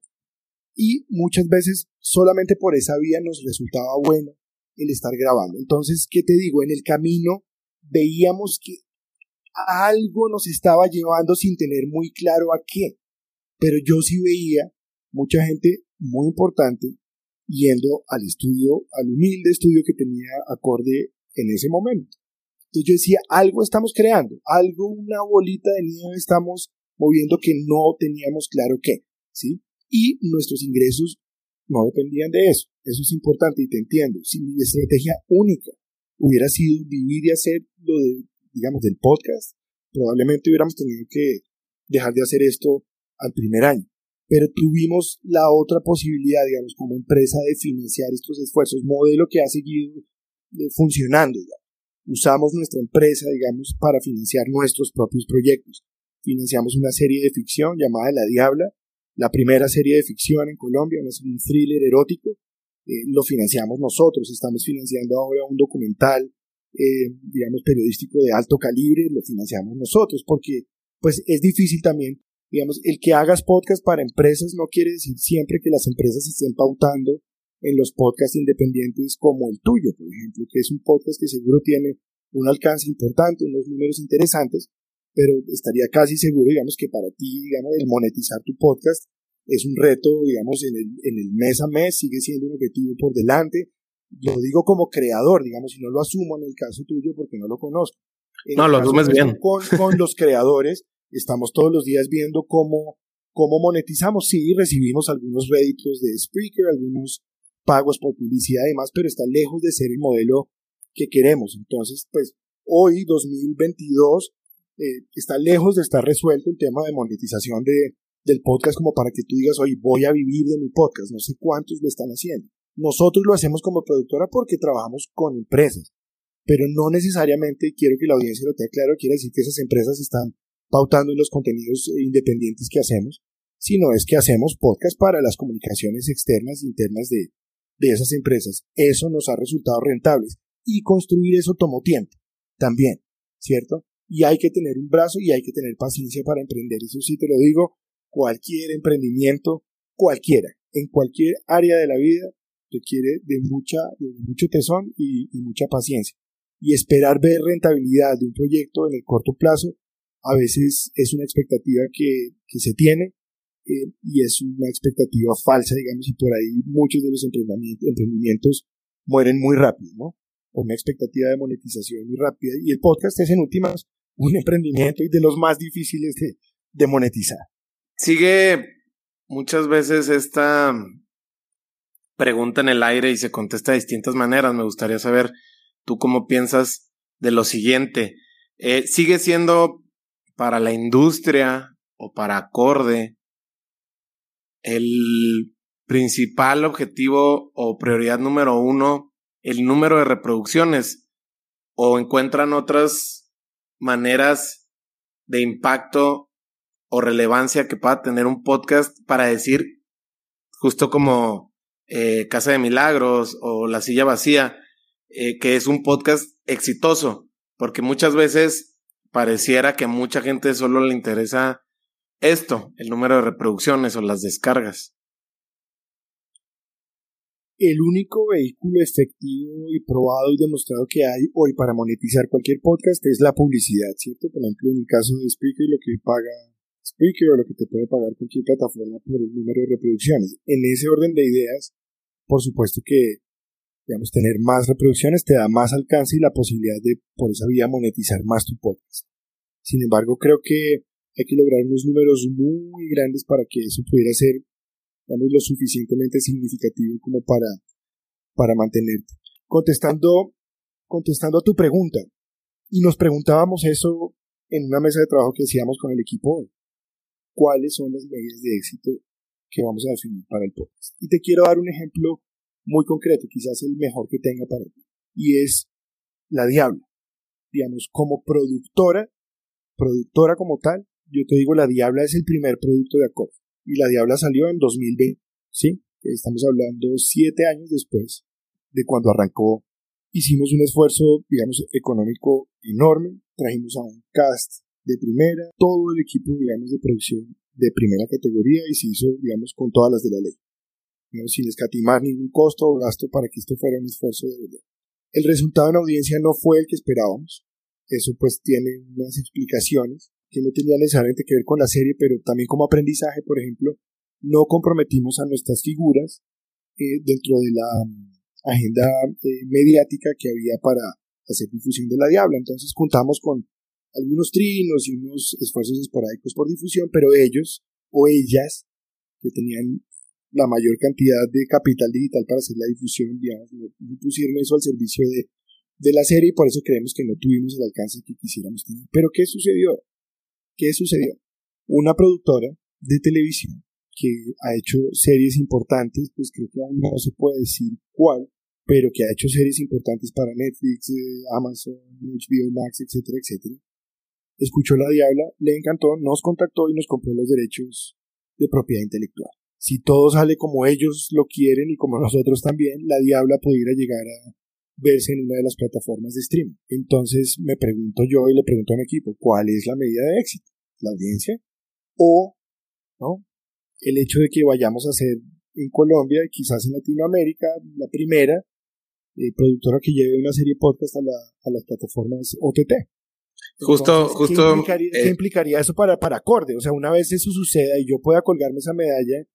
Y muchas veces solamente por esa vía nos resultaba bueno el estar grabando. Entonces, ¿qué te digo? En el camino veíamos que algo nos estaba llevando sin tener muy claro a qué. Pero yo sí veía mucha gente muy importante yendo al estudio, al humilde estudio que tenía acorde en ese momento. Entonces yo decía, algo estamos creando, algo, una bolita de nieve estamos moviendo que no teníamos claro qué, ¿sí? Y nuestros ingresos no dependían de eso. Eso es importante y te entiendo. Si mi estrategia única hubiera sido vivir y hacer lo de, digamos, del podcast, probablemente hubiéramos tenido que dejar de hacer esto al primer año. Pero tuvimos la otra posibilidad, digamos, como empresa de financiar estos esfuerzos, modelo que ha seguido eh, funcionando. Usamos nuestra empresa, digamos, para financiar nuestros propios proyectos. Financiamos una serie de ficción llamada La Diabla, la primera serie de ficción en Colombia, un thriller erótico. Eh, lo financiamos nosotros. Estamos financiando ahora un documental, eh, digamos, periodístico de alto calibre, lo financiamos nosotros, porque pues es difícil también digamos, el que hagas podcast para empresas no quiere decir siempre que las empresas estén pautando en los podcasts independientes como el tuyo, por ejemplo, que es un podcast que seguro tiene un alcance importante, unos números interesantes, pero estaría casi seguro, digamos, que para ti, digamos, el monetizar tu podcast es un reto, digamos, en el, en el mes a mes, sigue siendo un objetivo por delante. Lo digo como creador, digamos, y no lo asumo en el caso tuyo porque no lo conozco. no, lo asumes bien. Con, con los creadores, Estamos todos los días viendo cómo, cómo monetizamos. Sí, recibimos algunos réditos de Spreaker, algunos pagos por publicidad y demás, pero está lejos de ser el modelo que queremos. Entonces, pues hoy, 2022, eh, está lejos de estar resuelto el tema de monetización de, del podcast como para que tú digas, hoy voy a vivir de mi podcast. No sé cuántos lo están haciendo. Nosotros lo hacemos como productora porque trabajamos con empresas, pero no necesariamente, quiero que la audiencia lo tenga claro, quiere decir que esas empresas están pautando en los contenidos independientes que hacemos, sino es que hacemos podcast para las comunicaciones externas e internas de, de esas empresas. Eso nos ha resultado rentable y construir eso tomó tiempo también, ¿cierto? Y hay que tener un brazo y hay que tener paciencia para emprender. Eso sí te lo digo, cualquier emprendimiento, cualquiera, en cualquier área de la vida, requiere de mucha, de mucho tesón y, mucha paciencia. Y esperar ver rentabilidad de un proyecto en el corto plazo a veces es una expectativa que se tiene y es una expectativa falsa, digamos, y por ahí muchos de los emprendimientos, mueren muy rápido, ¿no? O una expectativa de monetización muy rápida. Y el podcast es en últimas un emprendimiento y de los más difíciles de, de monetizar. Sigue muchas veces esta pregunta en el aire y se contesta de distintas maneras. Me gustaría saber tú cómo piensas de lo siguiente. Eh, ¿Sigue siendo para la industria o para acorde, el principal objetivo o prioridad número uno, el número de reproducciones, o encuentran otras maneras de impacto o relevancia que pueda tener un podcast para decir, justo como eh, Casa de Milagros o La Silla Vacía, eh, que es un podcast exitoso, porque muchas veces pareciera que a mucha gente solo le interesa esto, el número de reproducciones o las descargas. el único vehículo efectivo y probado y demostrado que hay hoy para monetizar cualquier podcast es la publicidad, ¿cierto? Por ejemplo, en el caso de Speaker, lo que paga Speaker o lo que te puede pagar cualquier plataforma por el número de reproducciones. En ese orden de ideas, por supuesto que, digamos, tener más reproducciones te da más alcance y la posibilidad de, por esa vía, monetizar más tu podcast. Sin embargo, creo que hay que lograr unos números muy grandes para que eso pudiera ser digamos, lo suficientemente significativo como para, para mantenerte. Contestando, contestando a tu pregunta, y nos preguntábamos eso en una mesa de trabajo que hacíamos con el equipo hoy. ¿Cuáles son las medidas de éxito que vamos a definir para el podcast? Y te quiero dar un ejemplo muy concreto, quizás el mejor que tenga para ti, y es la Diabla. Digamos, como productora, productora como tal, yo te digo, la Diabla es el primer producto de Accord y La Diabla salió en 2020, ¿sí? Estamos hablando siete años después de cuando arrancó. Hicimos un esfuerzo, digamos, económico enorme, trajimos a un cast de primera, todo el equipo, digamos, de producción de primera categoría y se hizo, digamos, con todas las de la ley. sin escatimar ningún costo o gasto para que esto fuera un esfuerzo de verdad. El resultado en audiencia no fue el que esperábamos. Eso pues tiene unas explicaciones que no tenía necesariamente que ver con la serie, pero también como aprendizaje, por ejemplo, no comprometimos a nuestras figuras eh, dentro de la mm, agenda eh, mediática que había para hacer difusión de la Diabla. Entonces contamos con algunos trinos y unos esfuerzos esporádicos por difusión, pero ellos o ellas que tenían la mayor cantidad de capital digital para hacer la difusión, digamos, no, pusieron eso al servicio de, de la serie y por eso creemos que no tuvimos el alcance que quisiéramos tener. Pero ¿qué sucedió? ¿Qué sucedió? Una productora de televisión que ha hecho series importantes, pues creo que aún no se puede decir cuál, pero que ha hecho series importantes para Netflix, eh, Amazon, HBO Max, etcétera, etcétera. Escuchó La Diabla, le encantó, nos contactó y nos compró los derechos de propiedad intelectual. Si todo sale como ellos lo quieren y como nosotros también, La Diabla pudiera llegar a verse en una de las plataformas de streaming. Entonces me pregunto yo y le pregunto a mi equipo, ¿cuál es la medida de éxito? ¿La audiencia? ¿O ¿no? el hecho de que vayamos a ser en Colombia y quizás en Latinoamérica la primera eh, productora que lleve una serie podcast a, la, a las plataformas OTT? justo, justo. ¿qué eh, implicaría, eso para, para acorde? O sea, una vez eso suceda y yo pueda colgarme esa medalla,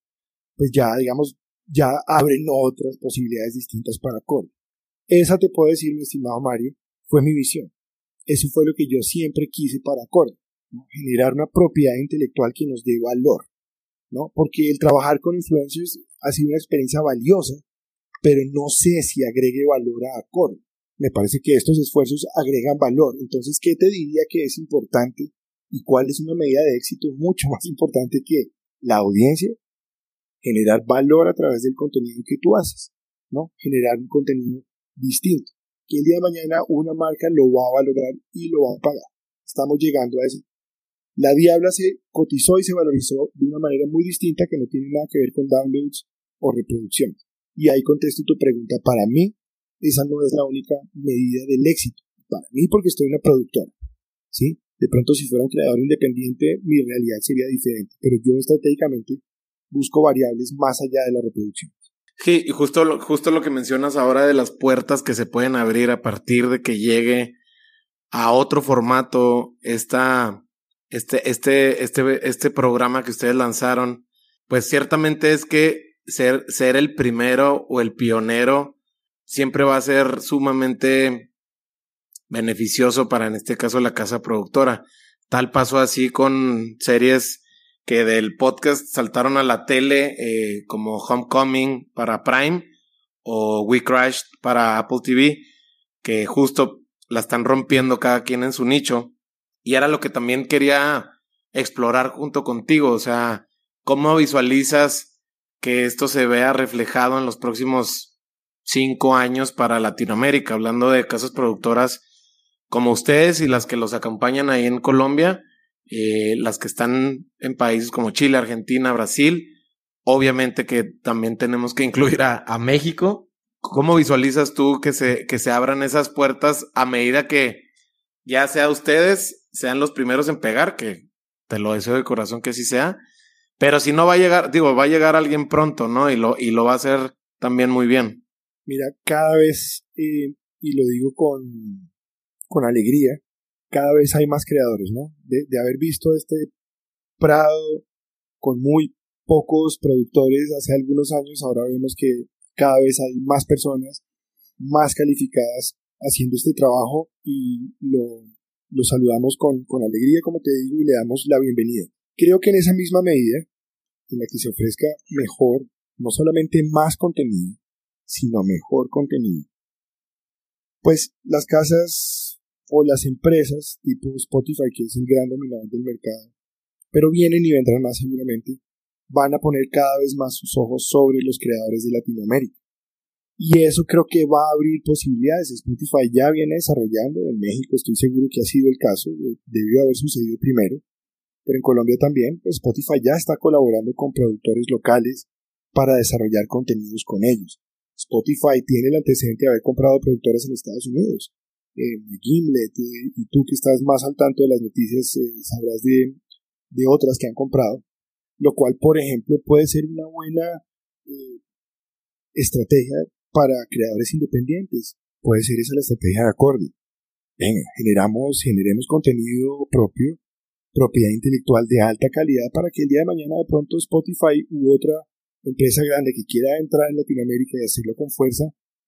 pues ya, digamos, ya abren otras posibilidades distintas para acorde. Esa te puedo decir, mi estimado Mario, fue mi visión. Eso fue lo que yo siempre quise para Acorde, generar una propiedad intelectual que nos dé valor, ¿no? Porque el trabajar con influencers ha sido una experiencia valiosa, pero no sé si agregue valor a Acorde. Me parece que estos esfuerzos agregan valor. Entonces, ¿qué te diría que es importante y cuál es una medida de éxito mucho más importante que la audiencia? Generar valor a través del contenido que tú haces, ¿no? Generar un contenido distinto, que el día de mañana una marca lo va a valorar y lo va a pagar. Estamos llegando a eso. La Diabla se cotizó y se valorizó de una manera muy distinta que no tiene nada que ver con downloads o reproducción. Y ahí contesto tu pregunta. Para mí, esa no es la única medida del éxito. Para mí, porque estoy una productora. ¿Sí? De pronto, si fuera un creador independiente, mi realidad sería diferente. Pero yo estratégicamente busco variables más allá de la reproducción. Sí, y justo lo, justo lo que mencionas ahora de las puertas que se pueden abrir a partir de que llegue a otro formato esta, este, este, este, este programa que ustedes lanzaron, pues ciertamente es que ser, ser el primero o el pionero siempre va a ser sumamente beneficioso para, en este caso, la casa productora. Tal pasó así con series que del podcast saltaron a la tele eh, como Homecoming para Prime o We Crashed para Apple TV, que justo la están rompiendo cada quien en su nicho. Y era lo que también quería explorar junto contigo, o sea, ¿cómo visualizas que esto se vea reflejado en los próximos cinco años para Latinoamérica, hablando de casas productoras como ustedes y las que los acompañan ahí en Colombia? Eh, las que están en países como Chile, Argentina, Brasil. Obviamente que también tenemos que incluir a, México. ¿Cómo visualizas tú que se, que se abran esas puertas a medida que ya sea ustedes sean los primeros en pegar, que te lo deseo de corazón que así sea, pero si no va a llegar, digo, va a llegar alguien pronto, ¿no? Y lo, y lo va a hacer también muy bien. Mira, cada vez, eh, y lo digo con, con alegría, cada vez hay más creadores, ¿no? De, haber visto este prado con muy pocos productores hace algunos años, ahora vemos que cada vez hay más personas más calificadas haciendo este trabajo y lo, saludamos con alegría, como te digo, y le damos la bienvenida. Creo que en esa misma medida, en la que se ofrezca mejor, no solamente más contenido, sino mejor contenido, pues las casas o las empresas tipo Spotify, que es el gran dominador del mercado, pero vienen y vendrán más seguramente, van a poner cada vez más sus ojos sobre los creadores de Latinoamérica. Y eso creo que va a abrir posibilidades. Spotify ya viene desarrollando, en México estoy seguro que ha sido el caso, debió haber sucedido primero, pero en Colombia también, pues Spotify ya está colaborando con productores locales para desarrollar contenidos con ellos. Spotify tiene el antecedente de haber comprado productoras en Estados Unidos. Eh, Gimlet, eh, y tú que estás más al tanto de las noticias, eh, sabrás de, de otras que han comprado, lo cual, por ejemplo, puede ser una buena eh, estrategia para creadores independientes. Puede ser esa la estrategia de acorde. Venga, generamos, generemos contenido propio, propiedad intelectual de alta calidad para que el día de mañana de pronto Spotify u otra empresa grande que quiera entrar en Latinoamérica y hacerlo con fuerza,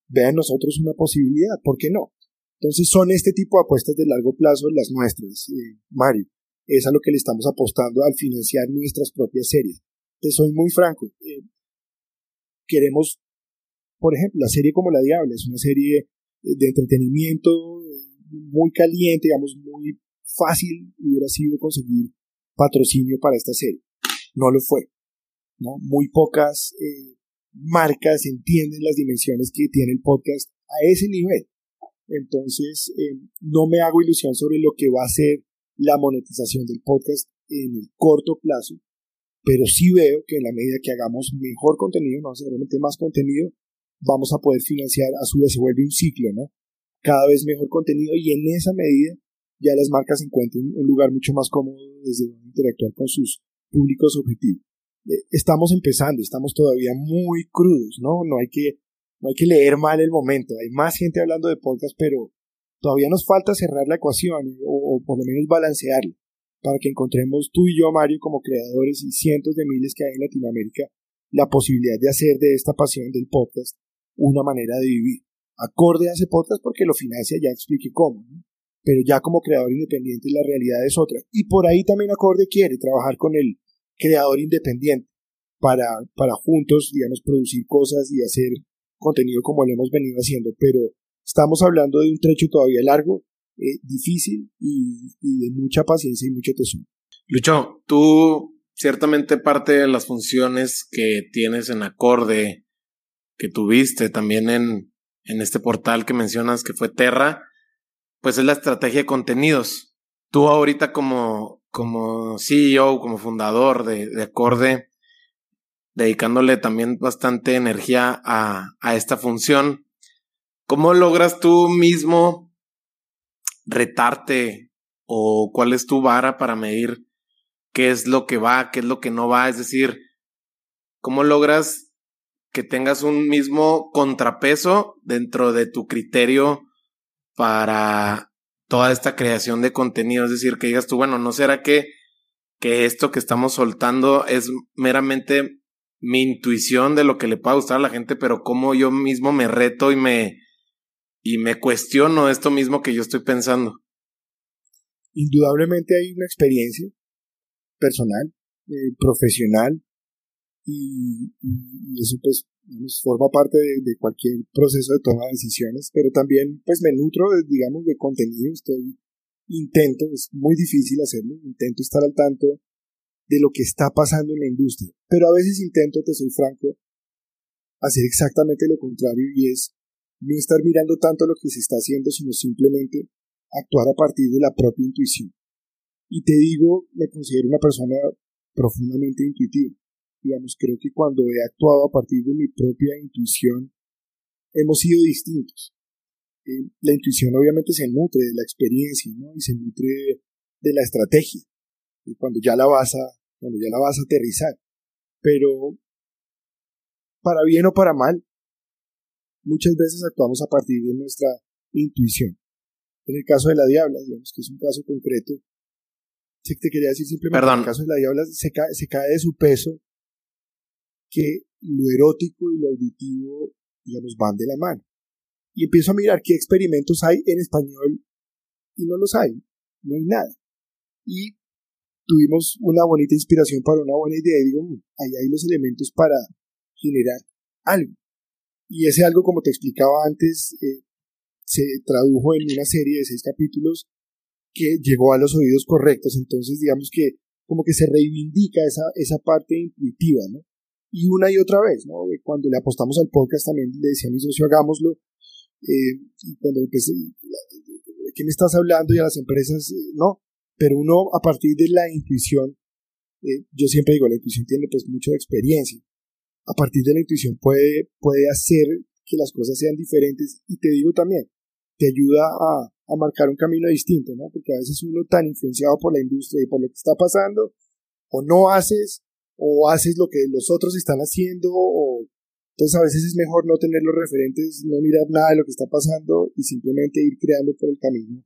vea en nosotros una posibilidad. ¿Por qué no? Entonces son este tipo de apuestas de largo plazo las nuestras, eh, Mario. Es a lo que le estamos apostando al financiar nuestras propias series. Te soy muy franco. Eh, queremos, por ejemplo, la serie como La Diabla es una serie eh, de entretenimiento muy caliente, digamos, muy fácil hubiera sido conseguir patrocinio para esta serie. No lo fue. ¿no? Muy pocas eh, marcas entienden las dimensiones que tiene el podcast a ese nivel. Entonces, eh, no me hago ilusión sobre lo que va a ser la monetización del podcast en el corto plazo, pero sí veo que en la medida que hagamos mejor contenido, no necesariamente más contenido, vamos a poder financiar, a su vez se vuelve un ciclo, ¿no? Cada vez mejor contenido y en esa medida ya las marcas encuentren un lugar mucho más cómodo desde donde interactuar con sus públicos objetivos. Eh, estamos empezando, estamos todavía muy crudos, ¿no? No hay que, no hay que leer mal el momento. Hay más gente hablando de podcast, pero todavía nos falta cerrar la ecuación o, por lo menos balancearla para que encontremos tú y yo, Mario, como creadores y cientos de miles que hay en Latinoamérica, la posibilidad de hacer de esta pasión del podcast una manera de vivir. Acorde a ese podcast porque lo financia, ya explique cómo, ¿no? pero ya como creador independiente la realidad es otra. Y por ahí también Acorde quiere trabajar con el creador independiente para, para juntos, digamos, producir cosas y hacer contenido como lo hemos venido haciendo, pero estamos hablando de un trecho todavía largo, eh, difícil y, de mucha paciencia y mucho tesoro. Lucho, tú ciertamente parte de las funciones que tienes en acorde, que tuviste también en, en este portal que mencionas que fue Terra, pues es la estrategia de contenidos. Tú ahorita como, como CEO, como fundador de Acorde, dedicándole también bastante energía a, a esta función, ¿cómo logras tú mismo retarte o cuál es tu vara para medir qué es lo que va, qué es lo que no va? Es decir, ¿cómo logras que tengas un mismo contrapeso dentro de tu criterio para toda esta creación de contenido. Es decir, que digas tú, bueno, ¿no será que, que esto que estamos soltando es meramente mi intuición de lo que le pueda gustar a la gente, pero cómo yo mismo me reto y me, y me cuestiono esto mismo que yo estoy pensando? Indudablemente hay una experiencia personal, eh, profesional, y, y, eso pues forma parte de, cualquier proceso de toma de decisiones, pero también pues me nutro, digamos, de contenido, estoy, intento, es muy difícil hacerlo, intento estar al tanto de lo que está pasando en la industria, pero a veces intento, te soy franco, hacer exactamente lo contrario y es no estar mirando tanto lo que se está haciendo, sino simplemente actuar a partir de la propia intuición. Y te digo, me considero una persona profundamente intuitiva digamos, creo que cuando he actuado a partir de mi propia intuición, hemos sido distintos. Eh, la intuición obviamente se nutre de la experiencia, ¿no? Y se nutre de la estrategia, y cuando ya la vas a, cuando ya la vas a aterrizar. Pero, para bien o para mal, muchas veces actuamos a partir de nuestra intuición. En el caso de la diabla, digamos que es un caso concreto, te quería decir simplemente, en el caso de la diabla se cae, se cae de su peso que lo erótico y lo auditivo, digamos, van de la mano. Y empiezo a mirar qué experimentos hay en español y no los hay, no hay nada. Y tuvimos una bonita inspiración para una buena idea y digo, mm, ahí hay los elementos para generar algo. Y ese algo, como te explicaba antes, eh, se tradujo en una serie de seis capítulos que llegó a los oídos correctos. Entonces, digamos que como que se reivindica esa, esa parte intuitiva, ¿no? Y una y otra vez, ¿no? Cuando le apostamos al podcast también le decía a mi socio, hagámoslo. Eh, y cuando empecé, ¿qué me estás hablando? Y a las empresas, eh, no. Pero uno, a partir de la intuición, eh, yo siempre digo, la intuición tiene pues mucho experiencia. A partir de la intuición puede, puede hacer que las cosas sean diferentes. Y te digo también, te ayuda a, a marcar un camino distinto, ¿no? Porque a veces uno tan influenciado por la industria y por lo que está pasando, o no haces, o haces lo que los otros están haciendo, o entonces a veces es mejor no tener los referentes, no mirar nada de lo que está pasando y simplemente ir creando por el camino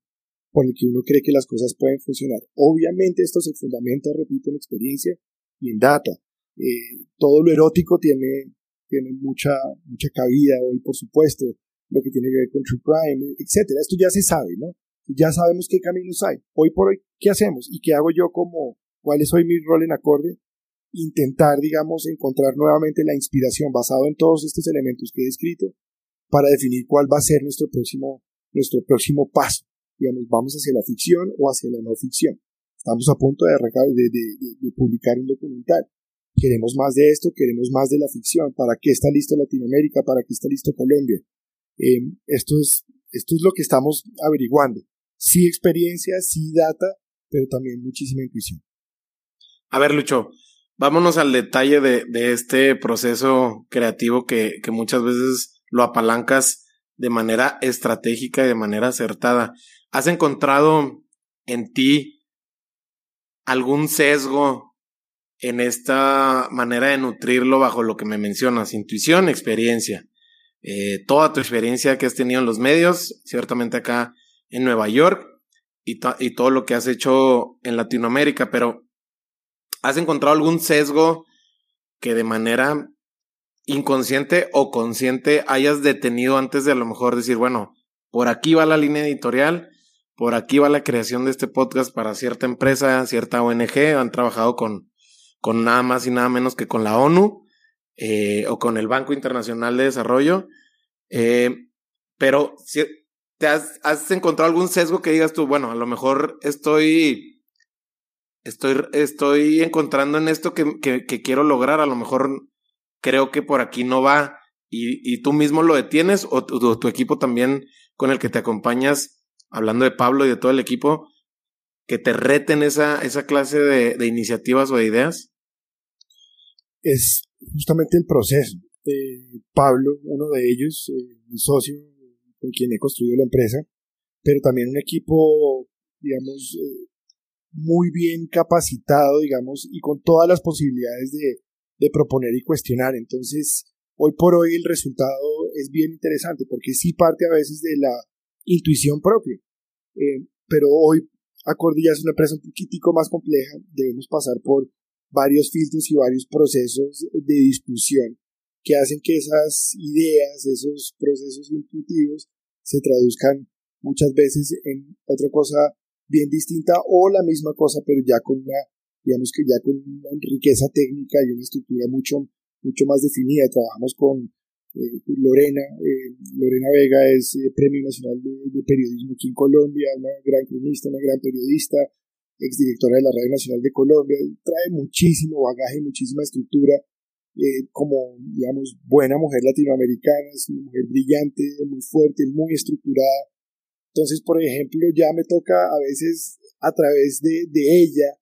por el que uno cree que las cosas pueden funcionar. Obviamente esto se fundamenta, repito, en experiencia y en data. Eh, todo lo erótico tiene, tiene mucha, mucha cabida hoy, por supuesto lo que tiene que ver con True Crime, etcétera. Esto ya se sabe, ¿no? Ya sabemos qué caminos hay. Hoy por hoy, ¿qué hacemos? ¿Y qué hago yo como, cuál es hoy mi rol en acorde? Intentar, digamos, encontrar nuevamente la inspiración basado en todos estos elementos que he descrito para definir cuál va a ser nuestro próximo, nuestro próximo paso. Digamos, vamos hacia la ficción o hacia la no ficción. Estamos a punto de, de, de publicar un documental. Queremos más de esto, queremos más de la ficción. ¿Para qué está listo Latinoamérica? ¿Para qué está listo Colombia? Eh, esto, es, esto es lo que estamos averiguando. Sí experiencia, sí data, pero también muchísima intuición. A ver, Lucho, vámonos al detalle de, de este proceso creativo que, que muchas veces lo apalancas de manera estratégica y de manera acertada. ¿Has encontrado en ti algún sesgo en esta manera de nutrirlo bajo lo que me mencionas? Intuición, experiencia. Eh, toda tu experiencia que has tenido en los medios, ciertamente acá en Nueva York, y, y todo lo que has hecho en Latinoamérica, pero ¿has encontrado algún sesgo que de manera inconsciente o consciente hayas detenido antes de a lo mejor decir, bueno, por aquí va la línea editorial, por aquí va la creación de este podcast para cierta empresa, cierta ONG, han trabajado con, con nada más y nada menos que con la ONU, eh, o con el Banco Internacional de Desarrollo. Eh, pero si te has, encontrado algún sesgo que digas tú, bueno, a lo mejor estoy, estoy, estoy encontrando en esto que, que, quiero lograr, a lo mejor creo que por aquí no va y, y tú mismo lo detienes o tu, equipo también con el que te acompañas, hablando de Pablo y de todo el equipo, que te reten esa, esa clase de, iniciativas o de ideas? Es justamente el proceso. Eh, Pablo, uno de ellos, eh, mi socio con quien he construido la empresa, pero también un equipo, digamos, eh, muy bien capacitado, digamos, y con todas las posibilidades de, de proponer y cuestionar. Entonces, hoy por hoy el resultado es bien interesante porque sí parte a veces de la intuición propia. Eh, pero hoy, acorde ya es una empresa un poquitico más compleja, debemos pasar por varios filtros y varios procesos de discusión que hacen que esas ideas, esos procesos intuitivos se traduzcan muchas veces en otra cosa bien distinta o la misma cosa, pero ya con una, digamos que ya con una riqueza técnica y una estructura mucho, mucho más definida. Trabajamos con eh, Lorena, eh, Lorena Vega es eh, Premio Nacional de, de, Periodismo aquí en Colombia, una gran cronista, una gran periodista, exdirectora de la Radio Nacional de Colombia, trae muchísimo bagaje, muchísima estructura, eh, como, digamos, buena mujer latinoamericana, es una mujer brillante, muy fuerte, muy estructurada. Entonces, por ejemplo, ya me toca a veces a través de, de ella,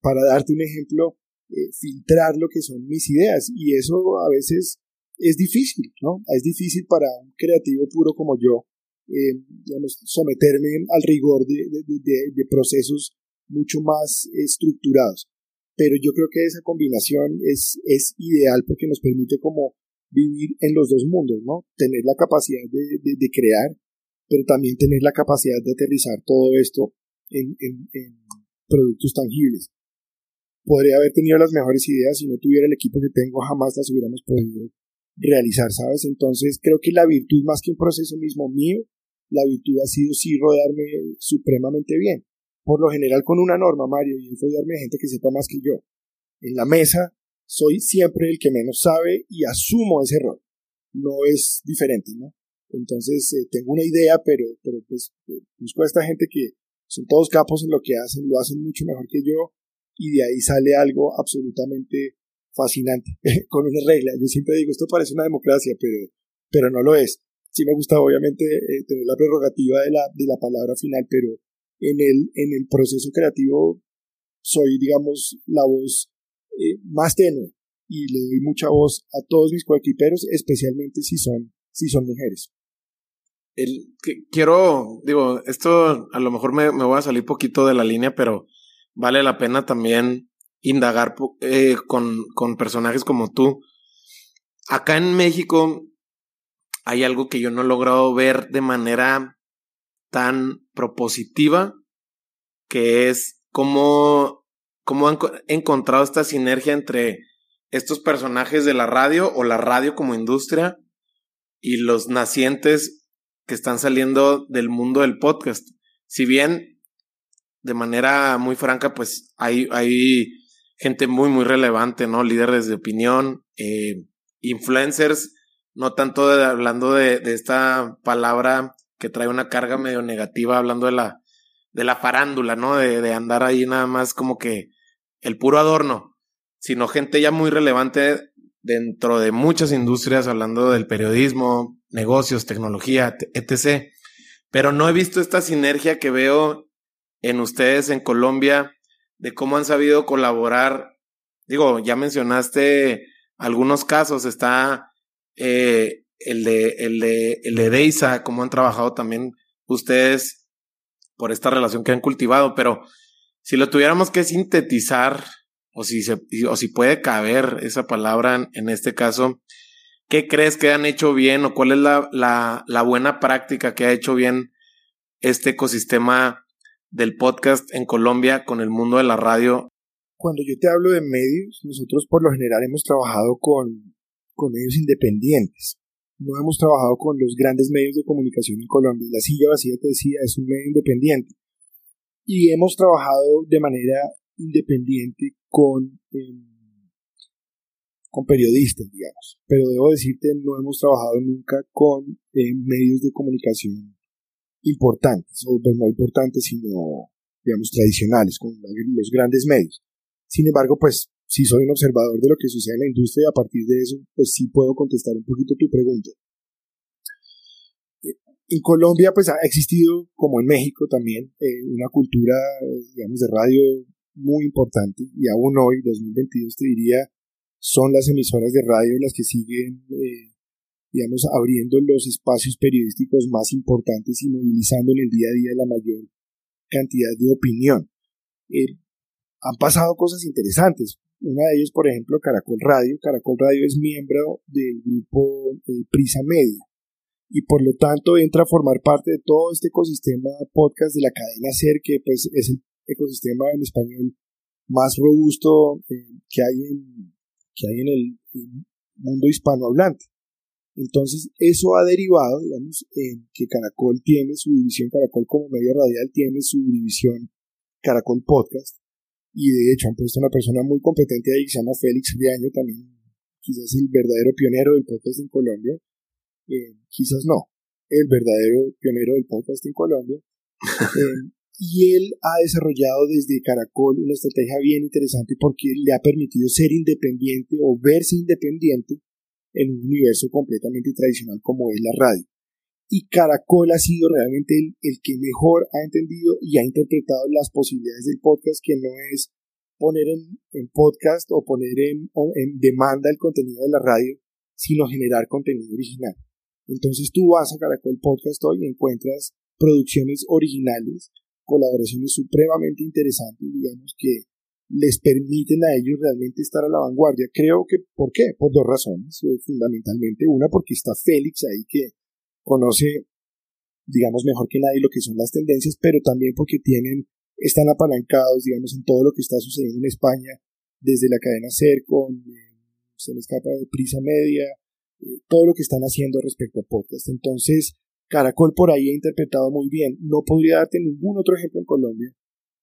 para darte un ejemplo, eh, filtrar lo que son mis ideas. Y eso a veces es difícil, ¿no? Es difícil para un creativo puro como yo, eh, digamos, someterme al rigor de, procesos mucho más estructurados. Pero yo creo que esa combinación es, ideal porque nos permite como vivir en los dos mundos, ¿no? Tener la capacidad de, crear, pero también tener la capacidad de aterrizar todo esto en productos tangibles. Podría haber tenido las mejores ideas si no tuviera el equipo que tengo, jamás las hubiéramos podido realizar, ¿sabes? Entonces creo que la virtud más que un proceso mismo mío, la virtud ha sido sí rodearme supremamente bien. Por lo general con una norma, Mario, y es rodearme de gente que sepa más que yo. En la mesa soy siempre el que menos sabe y asumo ese error. No es diferente, ¿no? Entonces eh, tengo una idea, pero, pero pues busco a esta gente que son todos capos en lo que hacen, lo hacen mucho mejor que yo y de ahí sale algo absolutamente fascinante, con una regla. Yo siempre digo, esto parece una democracia, pero, pero no lo es. Sí me gusta obviamente eh, tener la prerrogativa de la, de la palabra final, pero en el, en el proceso creativo soy, digamos, la voz eh, más tenue y le doy mucha voz a todos mis coequiperos, especialmente si son, si son mujeres. El, quiero, digo, esto a lo mejor me, me voy a salir poquito de la línea, pero vale la pena también indagar eh, con, con personajes como tú. Acá en México hay algo que yo no he logrado ver de manera tan propositiva, que es cómo, cómo han encontrado esta sinergia entre estos personajes de la radio o la radio como industria y los nacientes que están saliendo del mundo del podcast. Si bien de manera muy franca, pues hay, hay gente muy, muy relevante, ¿no? Líderes de opinión, eh, influencers, no tanto hablando de, de, esta palabra que trae una carga medio negativa, hablando de la, de la farándula, ¿no? De, de andar ahí nada más como que el puro adorno, sino gente ya muy relevante dentro de muchas industrias, hablando del periodismo, negocios, tecnología, etc. Pero no he visto esta sinergia que veo en ustedes en Colombia de cómo han sabido colaborar. Digo, ya mencionaste algunos casos, está eh, el de el de Deisa, cómo han trabajado también ustedes por esta relación que han cultivado, pero si lo tuviéramos que sintetizar, o si o si puede caber esa palabra en, este caso, ¿qué crees que han hecho bien o cuál es la, la buena práctica que ha hecho bien este ecosistema del podcast en Colombia con el mundo de la radio? Cuando yo te hablo de medios, nosotros por lo general hemos trabajado con, con medios independientes. No hemos trabajado con los grandes medios de comunicación en Colombia. La silla vacía, te decía, es un medio independiente. Y hemos trabajado de manera independiente con, em, con periodistas, digamos. Pero debo decirte, no hemos trabajado nunca con eh, medios de comunicación importantes, o pues no importantes, sino, digamos, tradicionales, con los grandes medios. Sin embargo, pues, si soy un observador de lo que sucede en la industria y a partir de eso, pues sí puedo contestar un poquito tu pregunta. En Colombia, pues ha existido, como en México también, eh, una cultura, digamos, de radio muy importante y aún hoy, 2022, te diría, son las emisoras de radio las que siguen eh, digamos, abriendo los espacios periodísticos más importantes y movilizando en el día a día la mayor cantidad de opinión. Eh, han pasado cosas interesantes. Una de ellas, por ejemplo, Caracol Radio. Caracol Radio es miembro del grupo eh, Prisa Media y por lo tanto entra a formar parte de todo este ecosistema podcast de la cadena SER, que pues es el ecosistema en español más robusto eh, que hay en que hay en el mundo hispanohablante. Entonces, eso ha derivado, digamos, en que Caracol tiene su división, Caracol como medio radial tiene su división Caracol Podcast, y de hecho han puesto una persona muy competente ahí que se llama Félix Riaño, también quizás el verdadero pionero del podcast en Colombia, eh, quizás no, el verdadero pionero del podcast en Colombia. Eh, y él ha desarrollado desde Caracol una estrategia bien interesante porque le ha permitido ser independiente o verse independiente en un universo completamente tradicional como es la radio. Y Caracol ha sido realmente el, que mejor ha entendido y ha interpretado las posibilidades del podcast, que no es poner en, en podcast o poner en, en demanda el contenido de la radio, sino generar contenido original. Entonces tú vas a Caracol Podcast hoy y encuentras producciones originales, colaboraciones supremamente interesantes, digamos que les permiten a ellos realmente estar a la vanguardia. Creo que, ¿por qué? Por dos razones, eh, fundamentalmente. Una, porque está Félix ahí que conoce, digamos, mejor que nadie lo que son las tendencias, pero también porque tienen, están apalancados, digamos, en todo lo que está sucediendo en España, desde la cadena SER con, eh, se me escapa de Prisa Media, eh, todo lo que están haciendo respecto a podcast. Entonces, Caracol por ahí ha interpretado muy bien. No podría darte ningún otro ejemplo en Colombia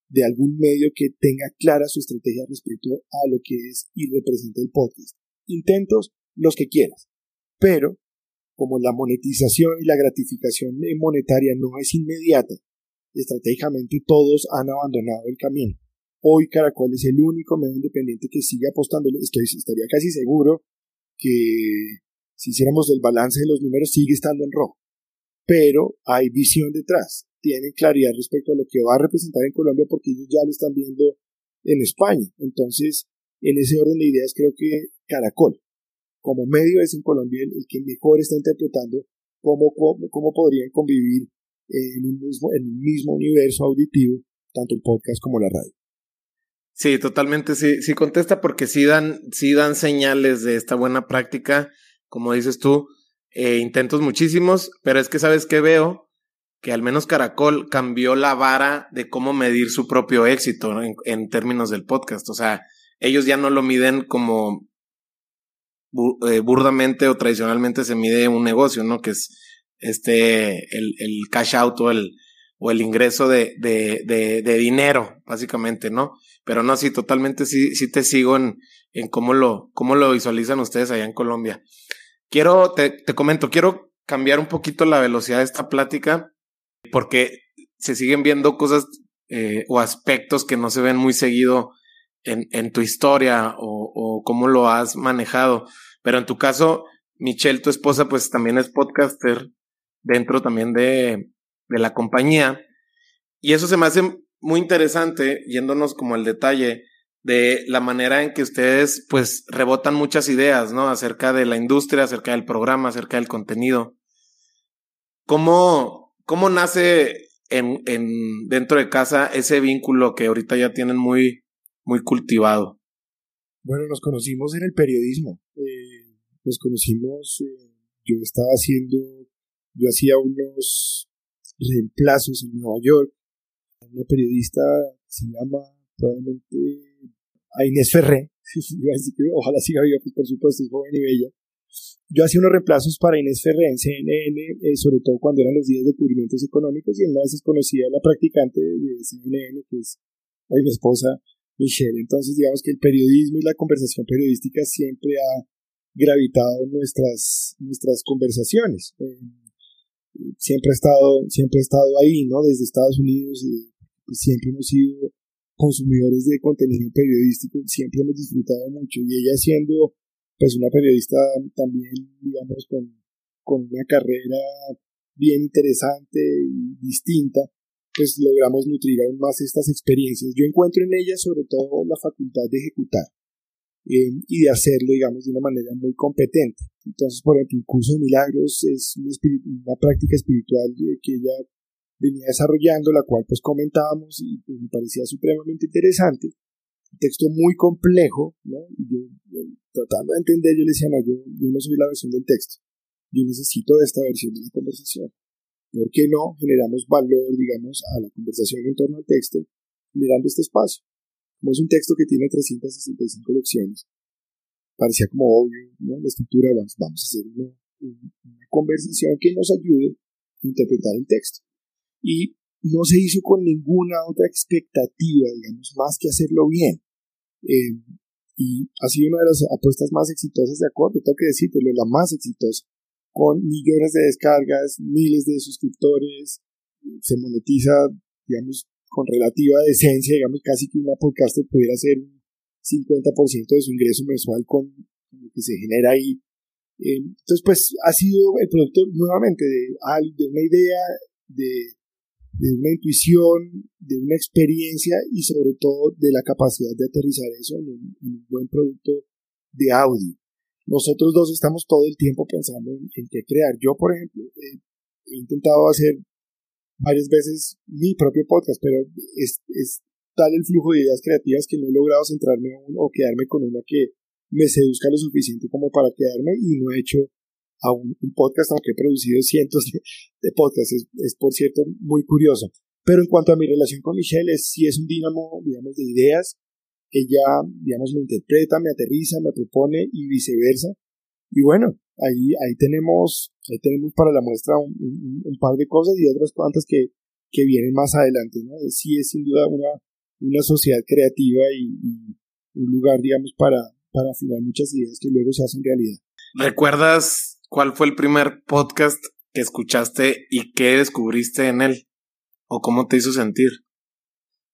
de algún medio que tenga clara su estrategia respecto a lo que es y representa el podcast. Intentos, los que quieras. Pero, como la monetización y la gratificación monetaria no es inmediata, estratégicamente todos han abandonado el camino. Hoy Caracol es el único medio independiente que sigue apostando. Estoy, estaría casi seguro que si hiciéramos el balance de los números sigue estando en rojo. Pero hay visión detrás tienen claridad respecto a lo que va a representar en Colombia porque ellos ya lo están viendo en España. Entonces, en ese orden de ideas, creo que Caracol, como medio es en Colombia el, que mejor está interpretando cómo, cómo, podrían convivir en un, mismo, en un mismo universo auditivo, tanto el podcast como la radio. Sí, totalmente, sí, sí contesta porque sí dan, sí dan señales de esta buena práctica, como dices tú, eh, intentos muchísimos, pero es que sabes que veo que al menos Caracol cambió la vara de cómo medir su propio éxito en, términos del podcast. O sea, ellos ya no lo miden como eh, burdamente o tradicionalmente se mide un negocio, ¿no? Que es este, el, el cash out o el, o el ingreso de, de, de, de, dinero, básicamente, ¿no? Pero no, sí, totalmente sí, sí te sigo en, en cómo lo, cómo lo visualizan ustedes allá en Colombia. Quiero, te, te comento, quiero cambiar un poquito la velocidad de esta plática porque se siguen viendo cosas eh, o aspectos que no se ven muy seguido en, en tu historia o, o, cómo lo has manejado. Pero en tu caso, Michelle, tu esposa, pues también es podcaster dentro también de, de la compañía. Y eso se me hace muy interesante, yéndonos como el detalle de la manera en que ustedes pues rebotan muchas ideas, ¿no? Acerca de la industria, acerca del programa, acerca del contenido. ¿Cómo, ¿Cómo nace en, en, dentro de casa ese vínculo que ahorita ya tienen muy, muy cultivado? Bueno, nos conocimos en el periodismo. Eh, nos conocimos, eh, yo estaba haciendo, yo hacía unos reemplazos en Nueva York. Una periodista se llama probablemente a Inés Ferré. ojalá siga viva, pues por supuesto, es joven y bella. Yo hacía unos reemplazos para Inés Ferrer en CNN, eh, sobre todo cuando eran los días de cubrimientos económicos, y una vez conocía a la practicante de CNN, que es hoy mi esposa Michelle. Entonces, digamos que el periodismo y la conversación periodística siempre ha gravitado en nuestras, nuestras conversaciones. Eh, siempre, ha estado, siempre ha estado ahí, ¿no? Desde Estados Unidos, y pues, siempre hemos sido consumidores de contenido periodístico, siempre hemos disfrutado mucho. Y ella siendo pues una periodista también, digamos, con, con una carrera bien interesante y distinta, pues logramos nutrir aún más estas experiencias. Yo encuentro en ella sobre todo la facultad de ejecutar eh, y de hacerlo, digamos, de una manera muy competente. Entonces, por ejemplo, el curso de milagros es una, práctica espiritual que ella venía desarrollando, la cual pues comentábamos y pues, me parecía supremamente interesante texto muy complejo, ¿no? yo, tratando de entender, yo le decía, no, yo, yo no soy la versión del texto, yo necesito esta versión de la conversación. ¿Por qué no generamos valor, digamos, a la conversación en torno al texto, generando este espacio? Como es un texto que tiene 365 lecciones, parecía como obvio, ¿no? La estructura, vamos, vamos a hacer una, una conversación que nos ayude a interpretar el texto. Y no se hizo con ninguna otra expectativa, digamos, más que hacerlo bien. Eh, y ha sido una de las apuestas más exitosas de acorde, tengo que decírtelo, la más exitosa, con millones de descargas, miles de suscriptores, se monetiza, digamos, con relativa decencia, digamos, casi que una podcaster pudiera hacer un 50% de su ingreso mensual con, lo que se genera ahí. Eh, entonces, pues, ha sido el producto nuevamente de, de una idea de de una intuición, de una experiencia y sobre todo de la capacidad de aterrizar eso en un, buen producto de audio. Nosotros dos estamos todo el tiempo pensando en, qué crear. Yo, por ejemplo, he intentado hacer varias veces mi propio podcast, pero es, es tal el flujo de ideas creativas que no he logrado centrarme aún o quedarme con una que me seduzca lo suficiente como para quedarme y no he hecho aún un podcast, aunque he producido cientos de, podcasts. Es, por cierto, muy curioso. Pero en cuanto a mi relación con Michelle, es, sí es un dínamo, digamos, de ideas. Ella, digamos, me interpreta, me aterriza, me propone y viceversa. Y bueno, ahí, ahí tenemos, ahí tenemos para la muestra un, un, par de cosas y otras cuantas que, que vienen más adelante, ¿no? Sí es sin duda una, una sociedad creativa y, un lugar, digamos, para, para afinar muchas ideas que luego se hacen realidad. ¿Recuerdas cuál fue el primer podcast que escuchaste y qué descubriste en él? ¿O cómo te hizo sentir?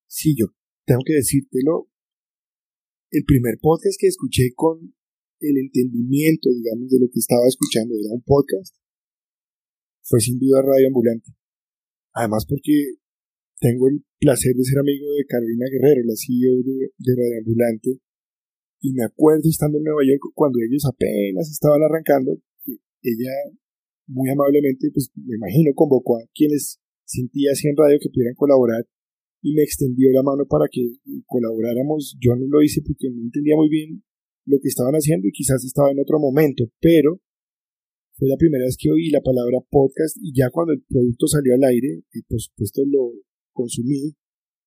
Sí, yo tengo que decírtelo. El primer podcast que escuché con el entendimiento, digamos, de lo que estaba escuchando era un podcast, fue sin duda Radio Ambulante. Además porque tengo el placer de ser amigo de Carolina Guerrero, la CEO de, de Radio Ambulante, y me acuerdo estando en Nueva York cuando ellos apenas estaban arrancando, ella muy amablemente, pues me imagino, convocó a quienes sentía así en radio que pudieran colaborar y me extendió la mano para que colaboráramos. Yo no lo hice porque no entendía muy bien lo que estaban haciendo y quizás estaba en otro momento, pero fue la primera vez que oí la palabra podcast y ya cuando el producto salió al aire, y por supuesto lo consumí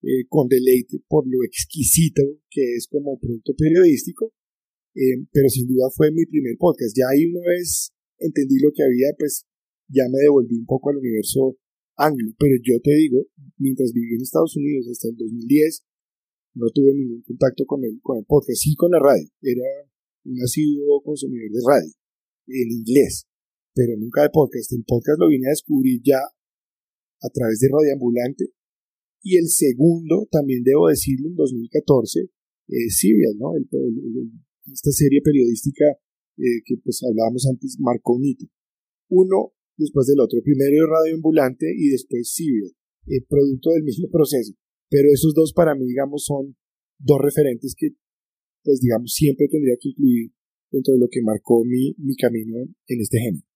eh, con deleite por lo exquisito que es como producto periodístico, eh, pero sin duda fue mi primer podcast. Ya ahí una vez entendí lo que había, pues ya me devolví un poco al universo anglo, pero yo te digo, mientras viví en Estados Unidos hasta el 2010, no tuve ningún contacto con el, con el podcast, sí con la radio, era un asiduo consumidor de radio, en inglés, pero nunca de podcast. El podcast lo vine a descubrir ya a través de Radio Ambulante, y el segundo, también debo decirlo, en 2014, es Serial, ¿no? esta serie periodística eh, que pues hablábamos antes marcó un hito. Uno después del otro. Primero Radio Ambulante y después Serial, el producto del mismo proceso. Pero esos dos para mí, digamos, son dos referentes que, pues digamos, siempre tendría que incluir dentro de lo que marcó mi, mi camino en este género.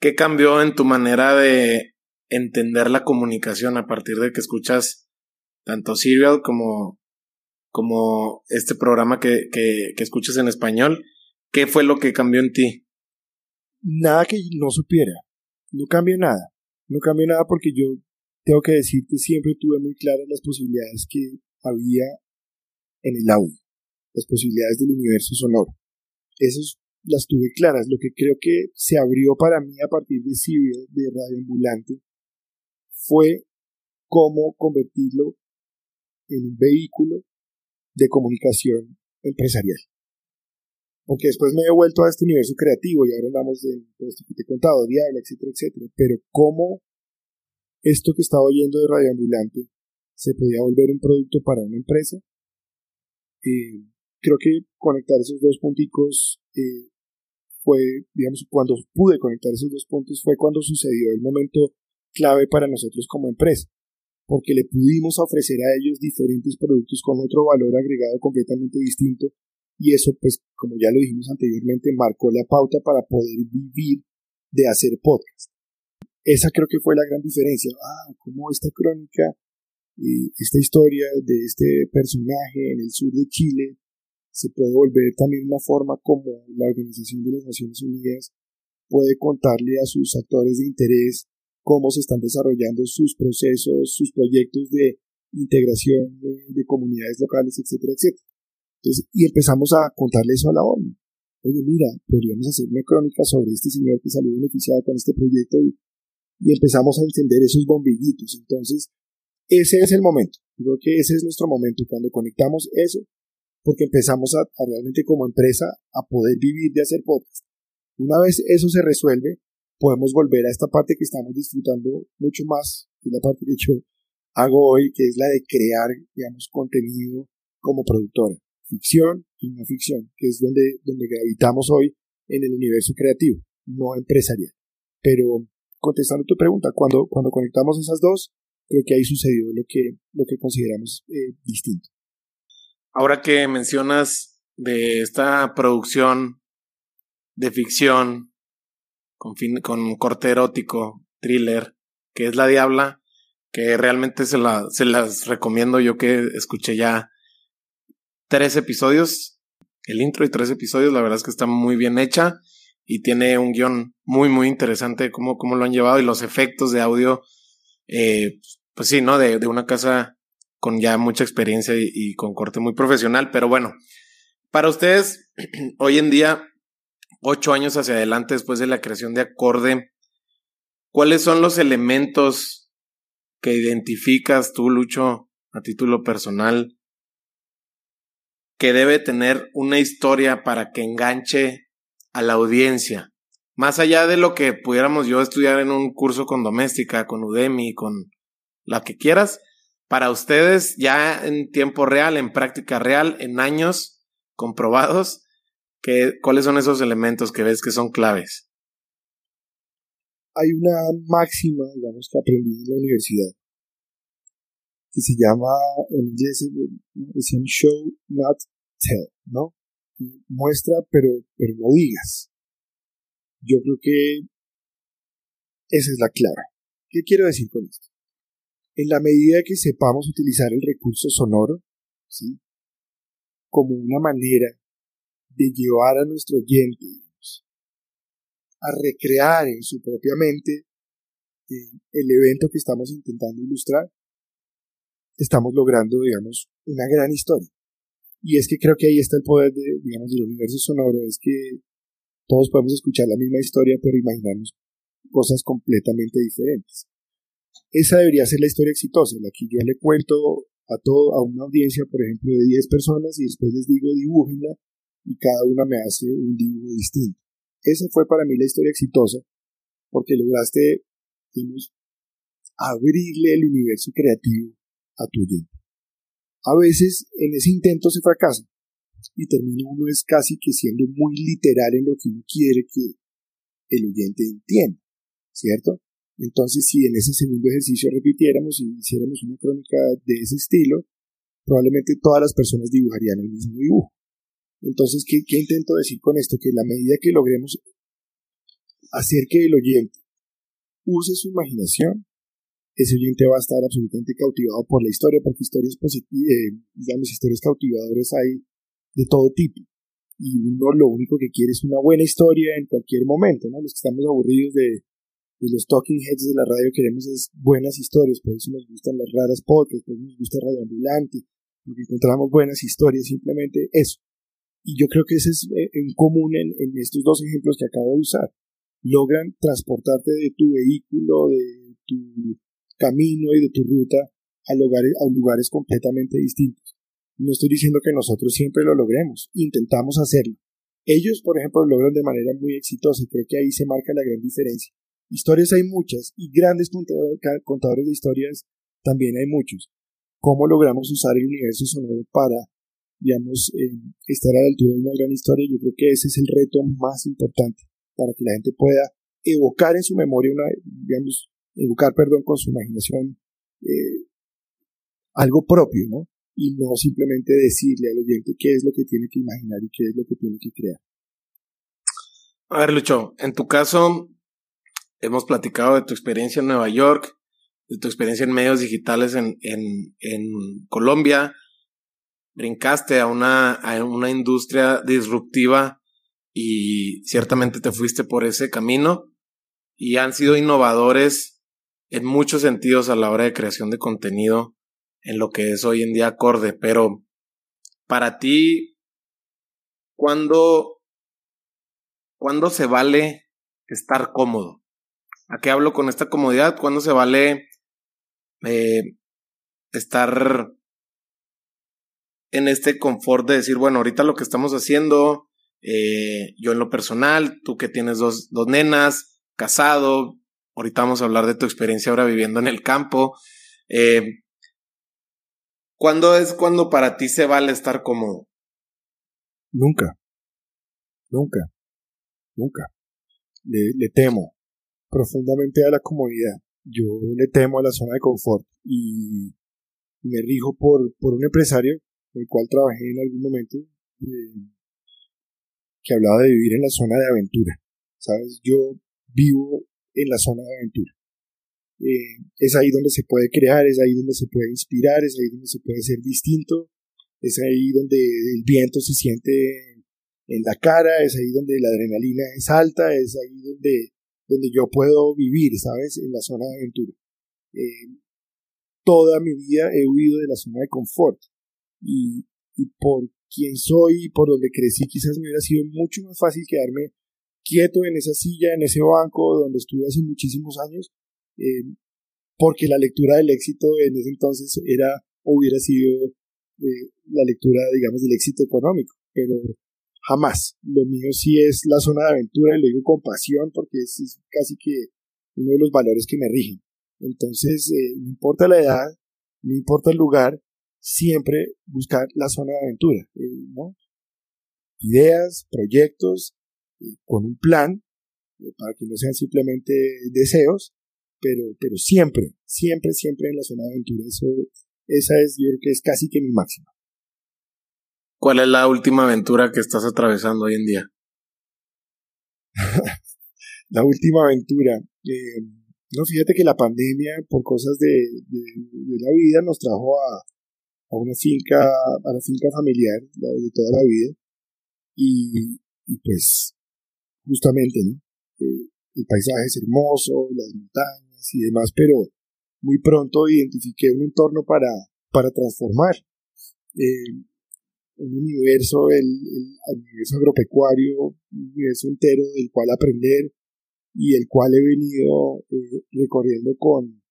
¿Qué cambió en tu manera de entender la comunicación a partir de que escuchas tanto Serial como, como este programa que, que, que escuchas en español? ¿Qué fue lo que cambió en ti? Nada que no supiera. No cambió nada. No cambió nada porque yo tengo que decirte, siempre tuve muy claras las posibilidades que había en el audio, las posibilidades del universo sonoro. Esas las tuve claras. Lo que creo que se abrió para mí a partir de Civil, de Radio Ambulante, fue cómo convertirlo en un vehículo de comunicación empresarial. Porque después me he vuelto a este universo creativo y ahora hablamos de esto que te he contado, Diablo, etcétera, etcétera. Pero cómo esto que estaba oyendo de radioambulante se podía volver un producto para una empresa. Eh, creo que conectar esos dos punticos eh, fue, digamos, cuando pude conectar esos dos puntos fue cuando sucedió el momento clave para nosotros como empresa, porque le pudimos ofrecer a ellos diferentes productos con otro valor agregado completamente distinto y eso, pues, como ya lo dijimos anteriormente, marcó la pauta para poder vivir de hacer podcast. Esa creo que fue la gran diferencia. Ah, como esta crónica, y esta historia de este personaje en el sur de Chile se puede volver también una forma como la Organización de las Naciones Unidas puede contarle a sus actores de interés cómo se están desarrollando sus procesos, sus proyectos de integración de, comunidades locales, etcétera, etcétera. Entonces, y empezamos a contarle eso a la ONU. Oye, mira, podríamos hacer una crónica sobre este señor que salió beneficiado con este proyecto y empezamos a encender esos bombillitos. Entonces, ese es el momento. creo que ese es nuestro momento cuando conectamos eso, porque empezamos a, realmente como empresa a poder vivir de hacer podcast. Una vez eso se resuelve, podemos volver a esta parte que estamos disfrutando mucho más, que la parte que yo hago hoy, que es la de crear, digamos, contenido como productora, ficción y no ficción, que es donde, donde gravitamos hoy en el universo creativo, no empresarial. Pero contestando tu pregunta, cuando, cuando conectamos esas dos, creo que ahí sucedió lo que, lo que consideramos eh, distinto. Ahora que mencionas de esta producción de ficción con, fin, con corte erótico, thriller, que es La Diabla, que realmente se, la, se las recomiendo yo que escuché ya tres episodios, el intro y tres episodios, la verdad es que está muy bien hecha y tiene un guion muy, muy interesante cómo, cómo lo han llevado y los efectos de audio, eh, pues sí, ¿no? De, de, una casa con ya mucha experiencia y, y con corte muy profesional, pero bueno, para ustedes, hoy en día, ocho años hacia adelante después de la creación de Acorde, ¿cuáles son los elementos que identificas tú, Lucho, a título personal, que debe tener una historia para que enganche a la audiencia? Más allá de lo que pudiéramos yo estudiar en un curso con doméstica, con Udemy, con la que quieras, para ustedes ya en tiempo real, en práctica real, en años comprobados, que, ¿cuáles son esos elementos que ves que son claves? hay una máxima, digamos, que aprendí en la universidad, que se llama, en inglés, decían show, not tell, ¿no? Muestra, pero, pero no digas. Yo creo que esa es la clave. ¿Qué quiero decir con esto? En la medida que sepamos utilizar el recurso sonoro, ¿sí? Como una manera de llevar a nuestro oyente a recrear en su propia mente eh, el evento que estamos intentando ilustrar, estamos logrando, digamos, una gran historia. Y es que creo que ahí está el poder, de, digamos, del universo sonoro, es que todos podemos escuchar la misma historia, pero imaginarnos cosas completamente diferentes. Esa debería ser la historia exitosa, la que yo le cuento a todo, a una audiencia, por ejemplo, de 10 personas y después les digo dibújenla y cada una me hace un dibujo distinto. Esa fue para mí la historia exitosa, porque lograste, digamos, abrirle el universo creativo a tu oyente. A veces en ese intento se fracasa y termina uno es casi que siendo muy literal en lo que uno quiere que el oyente entienda, ¿cierto? Entonces, si en ese segundo ejercicio repitiéramos y hiciéramos una crónica de ese estilo, probablemente todas las personas dibujarían el mismo dibujo. Entonces, ¿qué, intento decir con esto? Que la medida que logremos hacer que el oyente use su imaginación, ese oyente va a estar absolutamente cautivado por la historia, porque historias positivas, eh, digamos, historias cautivadoras hay de todo tipo. Y uno lo único que quiere es una buena historia en cualquier momento, ¿no? Los que estamos aburridos de, los talking heads de la radio queremos es buenas historias, por eso nos gustan las raras podcasts, por eso nos gusta Radio Ambulante, porque encontramos buenas historias, simplemente eso. Y yo creo que ese es eh, en común en, estos dos ejemplos que acabo de usar. Logran transportarte de tu vehículo, de tu camino y de tu ruta a lugares, a lugares completamente distintos. No estoy diciendo que nosotros siempre lo logremos, intentamos hacerlo. Ellos, por ejemplo, lo logran de manera muy exitosa y creo que ahí se marca la gran diferencia. Historias hay muchas y grandes contadores de historias también hay muchos. ¿Cómo logramos usar el universo sonoro para digamos, eh, estar a la altura de una gran historia, yo creo que ese es el reto más importante para que la gente pueda evocar en su memoria una, digamos, evocar, perdón, con su imaginación eh, algo propio, ¿no? Y no simplemente decirle al oyente qué es lo que tiene que imaginar y qué es lo que tiene que crear. A ver, Lucho, en tu caso, hemos platicado de tu experiencia en Nueva York, de tu experiencia en medios digitales en, en, en Colombia, brincaste a una, a una industria disruptiva y ciertamente te fuiste por ese camino y han sido innovadores en muchos sentidos a la hora de creación de contenido en lo que es hoy en día acorde, pero para ti, ¿cuándo, ¿cuándo se vale estar cómodo? ¿A qué hablo con esta comodidad? ¿Cuándo se vale eh, estar en este confort de decir, bueno, ahorita lo que estamos haciendo, eh, yo en lo personal, tú que tienes dos, dos nenas, casado, ahorita vamos a hablar de tu experiencia ahora viviendo en el campo. Eh, ¿Cuándo es cuando para ti se vale estar cómodo? Nunca. Nunca. Nunca. Le, temo profundamente a la comodidad. Yo le temo a la zona de confort y me rijo por, por un empresario el cual trabajé en algún momento, eh, que hablaba de vivir en la zona de aventura. ¿Sabes? Yo vivo en la zona de aventura. eh, es ahí donde se puede crear, es ahí donde se puede inspirar, es ahí donde se puede ser distinto, es ahí donde el viento se siente en la cara, es ahí donde la adrenalina es alta, es ahí donde, donde yo puedo vivir, ¿sabes? En la zona de aventura. Eh, toda mi vida he huido de la zona de confort y, y por quien soy y por donde crecí quizás me hubiera sido mucho más fácil quedarme quieto en esa silla, en ese banco donde estuve hace muchísimos años, eh, porque la lectura del éxito en ese entonces era hubiera sido eh, la lectura, digamos, del éxito económico, pero jamás. Lo mío sí es la zona de aventura y lo digo con pasión porque es, casi que uno de los valores que me rigen. Entonces, eh, no importa la edad, no importa el lugar, siempre buscar la zona de aventura, ¿no? Ideas, proyectos, con un plan, para que no sean simplemente deseos, pero, pero siempre, siempre, siempre en la zona de aventura. Eso, esa es, yo creo que es casi que mi máxima. ¿Cuál es la última aventura que estás atravesando hoy en día? la última aventura. Eh, no, fíjate que la pandemia, por cosas de, de, la vida, nos trajo a, a, una finca, a la finca familiar de toda la vida. Y, y pues, justamente, ¿no? El paisaje es hermoso, las montañas y demás, pero muy pronto identifiqué un entorno para, para transformar. Eh, un universo, el, universo agropecuario, un universo entero del cual aprender y el cual he venido eh, recorriendo con,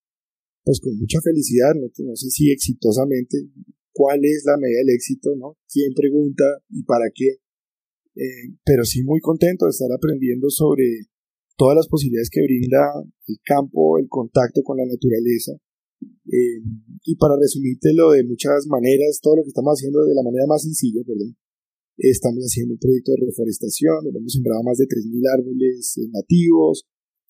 pues con mucha felicidad, no, no sé si exitosamente, cuál es la medida del éxito, ¿no? ¿Quién pregunta y para qué? Eh, pero sí muy contento de estar aprendiendo sobre todas las posibilidades que brinda el campo, el contacto con la naturaleza. Eh, y para resumírtelo de muchas maneras, todo lo que estamos haciendo de la manera más sencilla, perdón, estamos haciendo un proyecto de reforestación, hemos sembrado más de 3.000 árboles eh, nativos,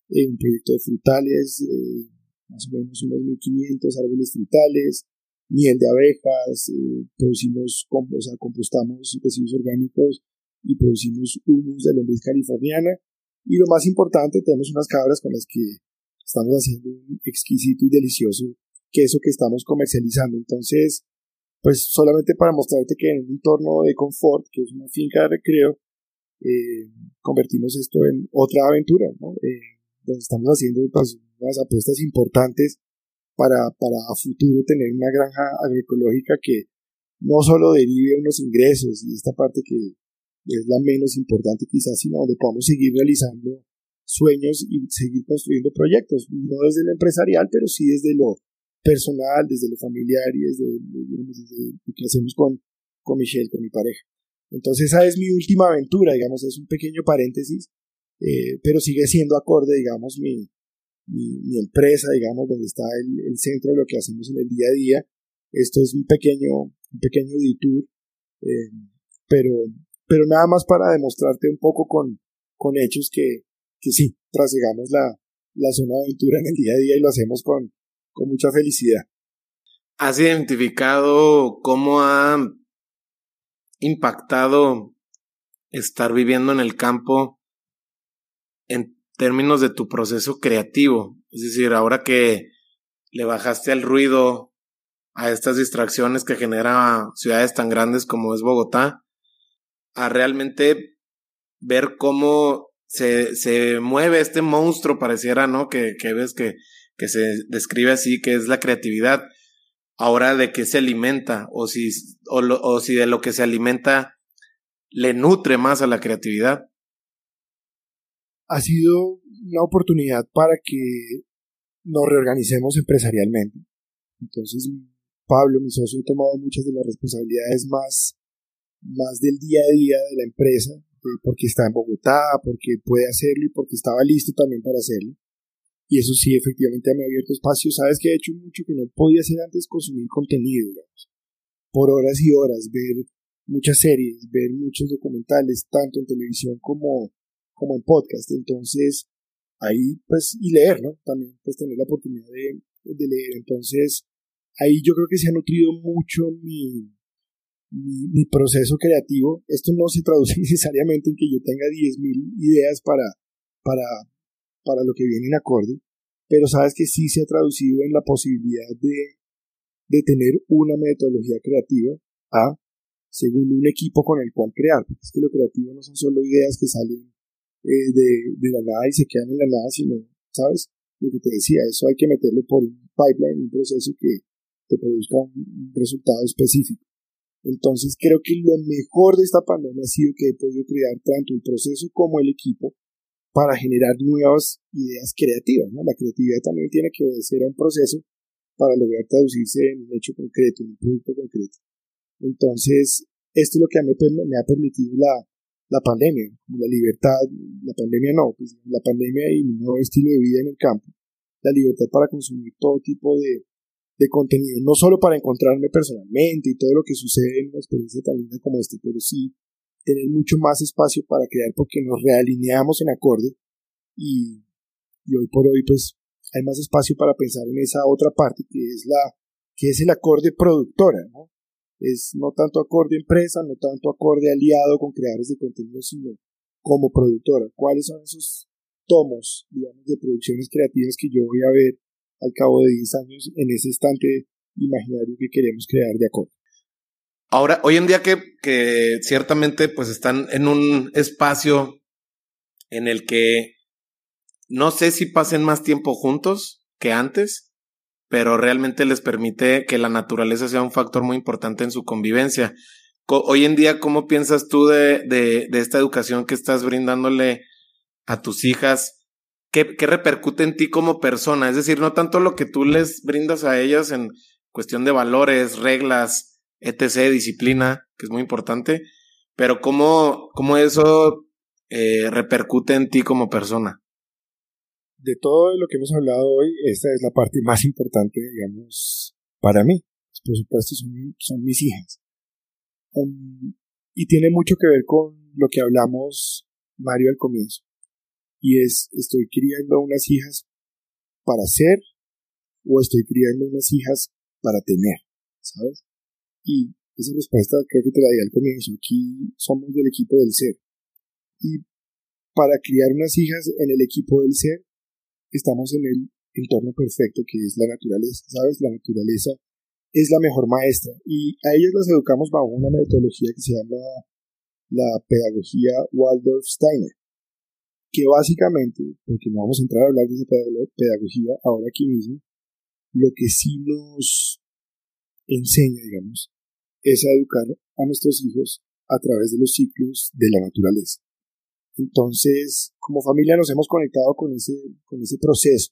un proyecto de frutales, eh, más o menos unos 1.500 árboles frutales, miel de abejas, producimos, o sea, compostamos residuos orgánicos y producimos humus de lombriz californiana y lo más importante, tenemos unas cabras con las que estamos haciendo un exquisito y delicioso queso que estamos comercializando. Entonces, pues solamente para mostrarte que en un entorno de confort, que es una finca de recreo, eh, convertimos esto en otra aventura, ¿no? Eh, donde estamos haciendo pues, unas apuestas importantes para, para a futuro tener una granja agroecológica que no solo derive unos ingresos y esta parte que es la menos importante quizás, sino donde podamos seguir realizando sueños y seguir construyendo proyectos, no desde lo empresarial, pero sí desde lo personal, desde lo familiar y desde, lo que hacemos con, con Michelle, con mi pareja. Entonces esa es mi última aventura, digamos, es un pequeño paréntesis, eh, pero sigue siendo acorde, digamos, mi, mi, empresa, digamos, donde está el, el, centro de lo que hacemos en el día a día. Esto es un pequeño, un pequeño detour, eh, pero, pero nada más para demostrarte un poco con, con hechos que, que sí, trasegamos la, la zona de aventura en el día a día y lo hacemos con, con mucha felicidad. ¿Has identificado cómo ha impactado estar viviendo en el campo en términos de tu proceso creativo? Es decir, ahora que le bajaste al ruido a estas distracciones que genera ciudades tan grandes como es Bogotá, a realmente ver cómo se, se mueve este monstruo, pareciera, ¿no? Que, que ves que, que se describe así, que es la creatividad. Ahora, ¿de qué se alimenta? O si, o, si de lo que se alimenta le nutre más a la creatividad. Ha sido una oportunidad para que nos reorganicemos empresarialmente. Entonces, Pablo, mi socio, ha tomado muchas de las responsabilidades más más del día a día de la empresa, porque está en Bogotá, porque puede hacerlo y porque estaba listo también para hacerlo. Y eso sí, efectivamente me ha abierto espacio. Sabes que he hecho mucho que no podía hacer antes consumir contenido, digamos. Por horas y horas, ver muchas series, ver muchos documentales, tanto en televisión como, como en podcast. Entonces, ahí, pues, y leer, ¿no? También, pues, tener la oportunidad de, de leer. Entonces, ahí yo creo que se ha nutrido mucho mi, mi, proceso creativo. Esto no se traduce necesariamente en que yo tenga 10.000 ideas para, para, para lo que viene en acorde, pero sabes que sí se ha traducido en la posibilidad de, de tener una metodología creativa a según un equipo con el cual crear. Es que lo creativo no son solo ideas que salen eh, de, la nada y se quedan en la nada, sino, ¿sabes? Lo que te decía, eso hay que meterlo por un pipeline, un proceso que te produzca un resultado específico. Entonces creo que lo mejor de esta pandemia ha sido que he podido crear tanto el proceso como el equipo para generar nuevas ideas creativas. ¿no? La creatividad también tiene que obedecer a un proceso para lograr traducirse en un hecho concreto, en un producto concreto. Entonces, esto es lo que a mí me ha permitido la, pandemia, la libertad, la pandemia no, pues, la pandemia y mi nuevo estilo de vida en el campo, la libertad para consumir todo tipo de, de contenido, no solo para encontrarme personalmente y todo lo que sucede en una experiencia tan linda como esta, pero sí tener mucho más espacio para crear porque nos realineamos en acorde y, y hoy por hoy pues hay más espacio para pensar en esa otra parte que es la que es el acorde productora. Es no tanto acorde empresa, no tanto acorde aliado con creadores de contenido, sino como productora. ¿Cuáles son esos tomos, digamos, de producciones creativas que yo voy a ver al cabo de 10 años en ese estante imaginario que queremos crear de acuerdo. Ahora, hoy en día que, que ciertamente pues están en un espacio en el que no sé si pasen más tiempo juntos que antes, pero realmente les permite que la naturaleza sea un factor muy importante en su convivencia. Hoy en día, ¿cómo piensas tú de, de, de esta educación que estás brindándole a tus hijas? ¿Qué, repercute en ti como persona? Es decir, no tanto lo que tú les brindas a ellas en cuestión de valores, reglas, etc., disciplina, que es muy importante, pero cómo, cómo eso eh, repercute en ti como persona. De todo lo que hemos hablado hoy, esta es la parte más importante, digamos, para mí. Por supuesto, son, son mis hijas. Um, y tiene mucho que ver con lo que hablamos, Mario, al comienzo y es, estoy criando unas hijas para ser o estoy criando unas hijas para tener, ¿sabes? Y esa respuesta creo que te la di al comienzo. Aquí somos del equipo del ser. Y para criar unas hijas en el equipo del ser, estamos en el entorno perfecto que es la naturaleza, ¿sabes? La naturaleza es la mejor maestra y a ellas las educamos bajo una metodología que se llama la pedagogía Waldorf-Steiner que básicamente, porque no vamos a entrar a hablar de esa pedagogía ahora aquí mismo, lo que sí nos enseña, digamos, es a educar a nuestros hijos a través de los ciclos de la naturaleza. Entonces, como familia nos hemos conectado con ese, con ese proceso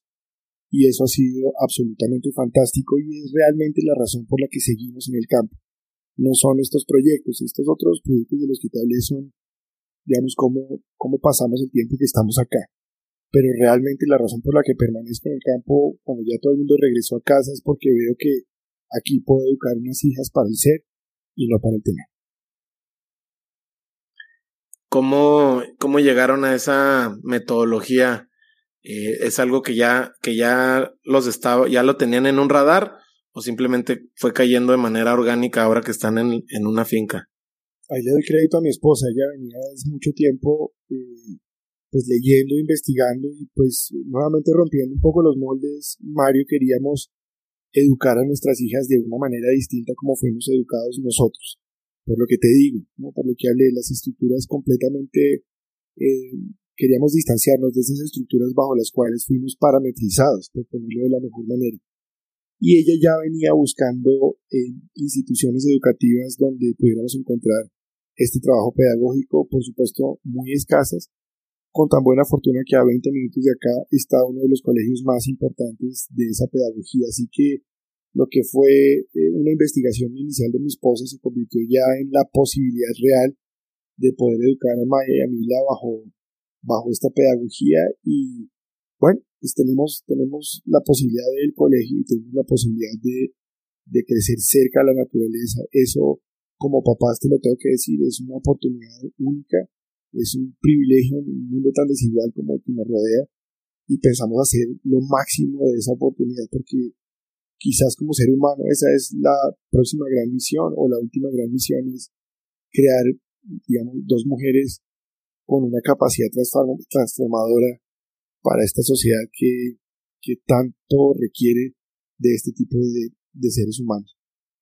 y eso ha sido absolutamente fantástico y es realmente la razón por la que seguimos en el campo. No son estos proyectos, estos otros proyectos de los que te hablé son digamos, cómo, cómo pasamos el tiempo que estamos acá. Pero realmente la razón por la que permanezco en el campo cuando ya todo el mundo regresó a casa es porque veo que aquí puedo educar unas hijas para el ser y no para el tener. ¿Cómo, cómo llegaron a esa metodología? Eh, ¿Es algo que ya, que ya los estaba, ya lo tenían en un radar o simplemente fue cayendo de manera orgánica ahora que están en, en una finca? Ahí le doy crédito a mi esposa, ella venía hace mucho tiempo eh, pues leyendo, investigando y pues nuevamente rompiendo un poco los moldes, Mario queríamos educar a nuestras hijas de una manera distinta como fuimos educados nosotros. Por lo que te digo, por lo que hablé, las estructuras completamente eh, queríamos distanciarnos de esas estructuras bajo las cuales fuimos parametrizados, por ponerlo de la mejor manera. Y ella ya venía buscando en instituciones educativas donde pudiéramos encontrar este trabajo pedagógico, por supuesto, muy escasas, con tan buena fortuna que a 20 minutos de acá está uno de los colegios más importantes de esa pedagogía. Así que lo que fue eh, una investigación inicial de mi esposa se convirtió ya en la posibilidad real de poder educar a Maya y a Mila bajo, bajo esta pedagogía y bueno, pues tenemos, tenemos la posibilidad del colegio y tenemos la posibilidad de, de crecer cerca a la naturaleza. Eso como papás te lo tengo que decir, es una oportunidad única, es un privilegio en un mundo tan desigual como el que nos rodea y pensamos hacer lo máximo de esa oportunidad porque quizás como ser humano esa es la próxima gran misión o la última gran misión es crear, digamos, dos mujeres con una capacidad transformadora para esta sociedad que tanto requiere de este tipo de, de seres humanos.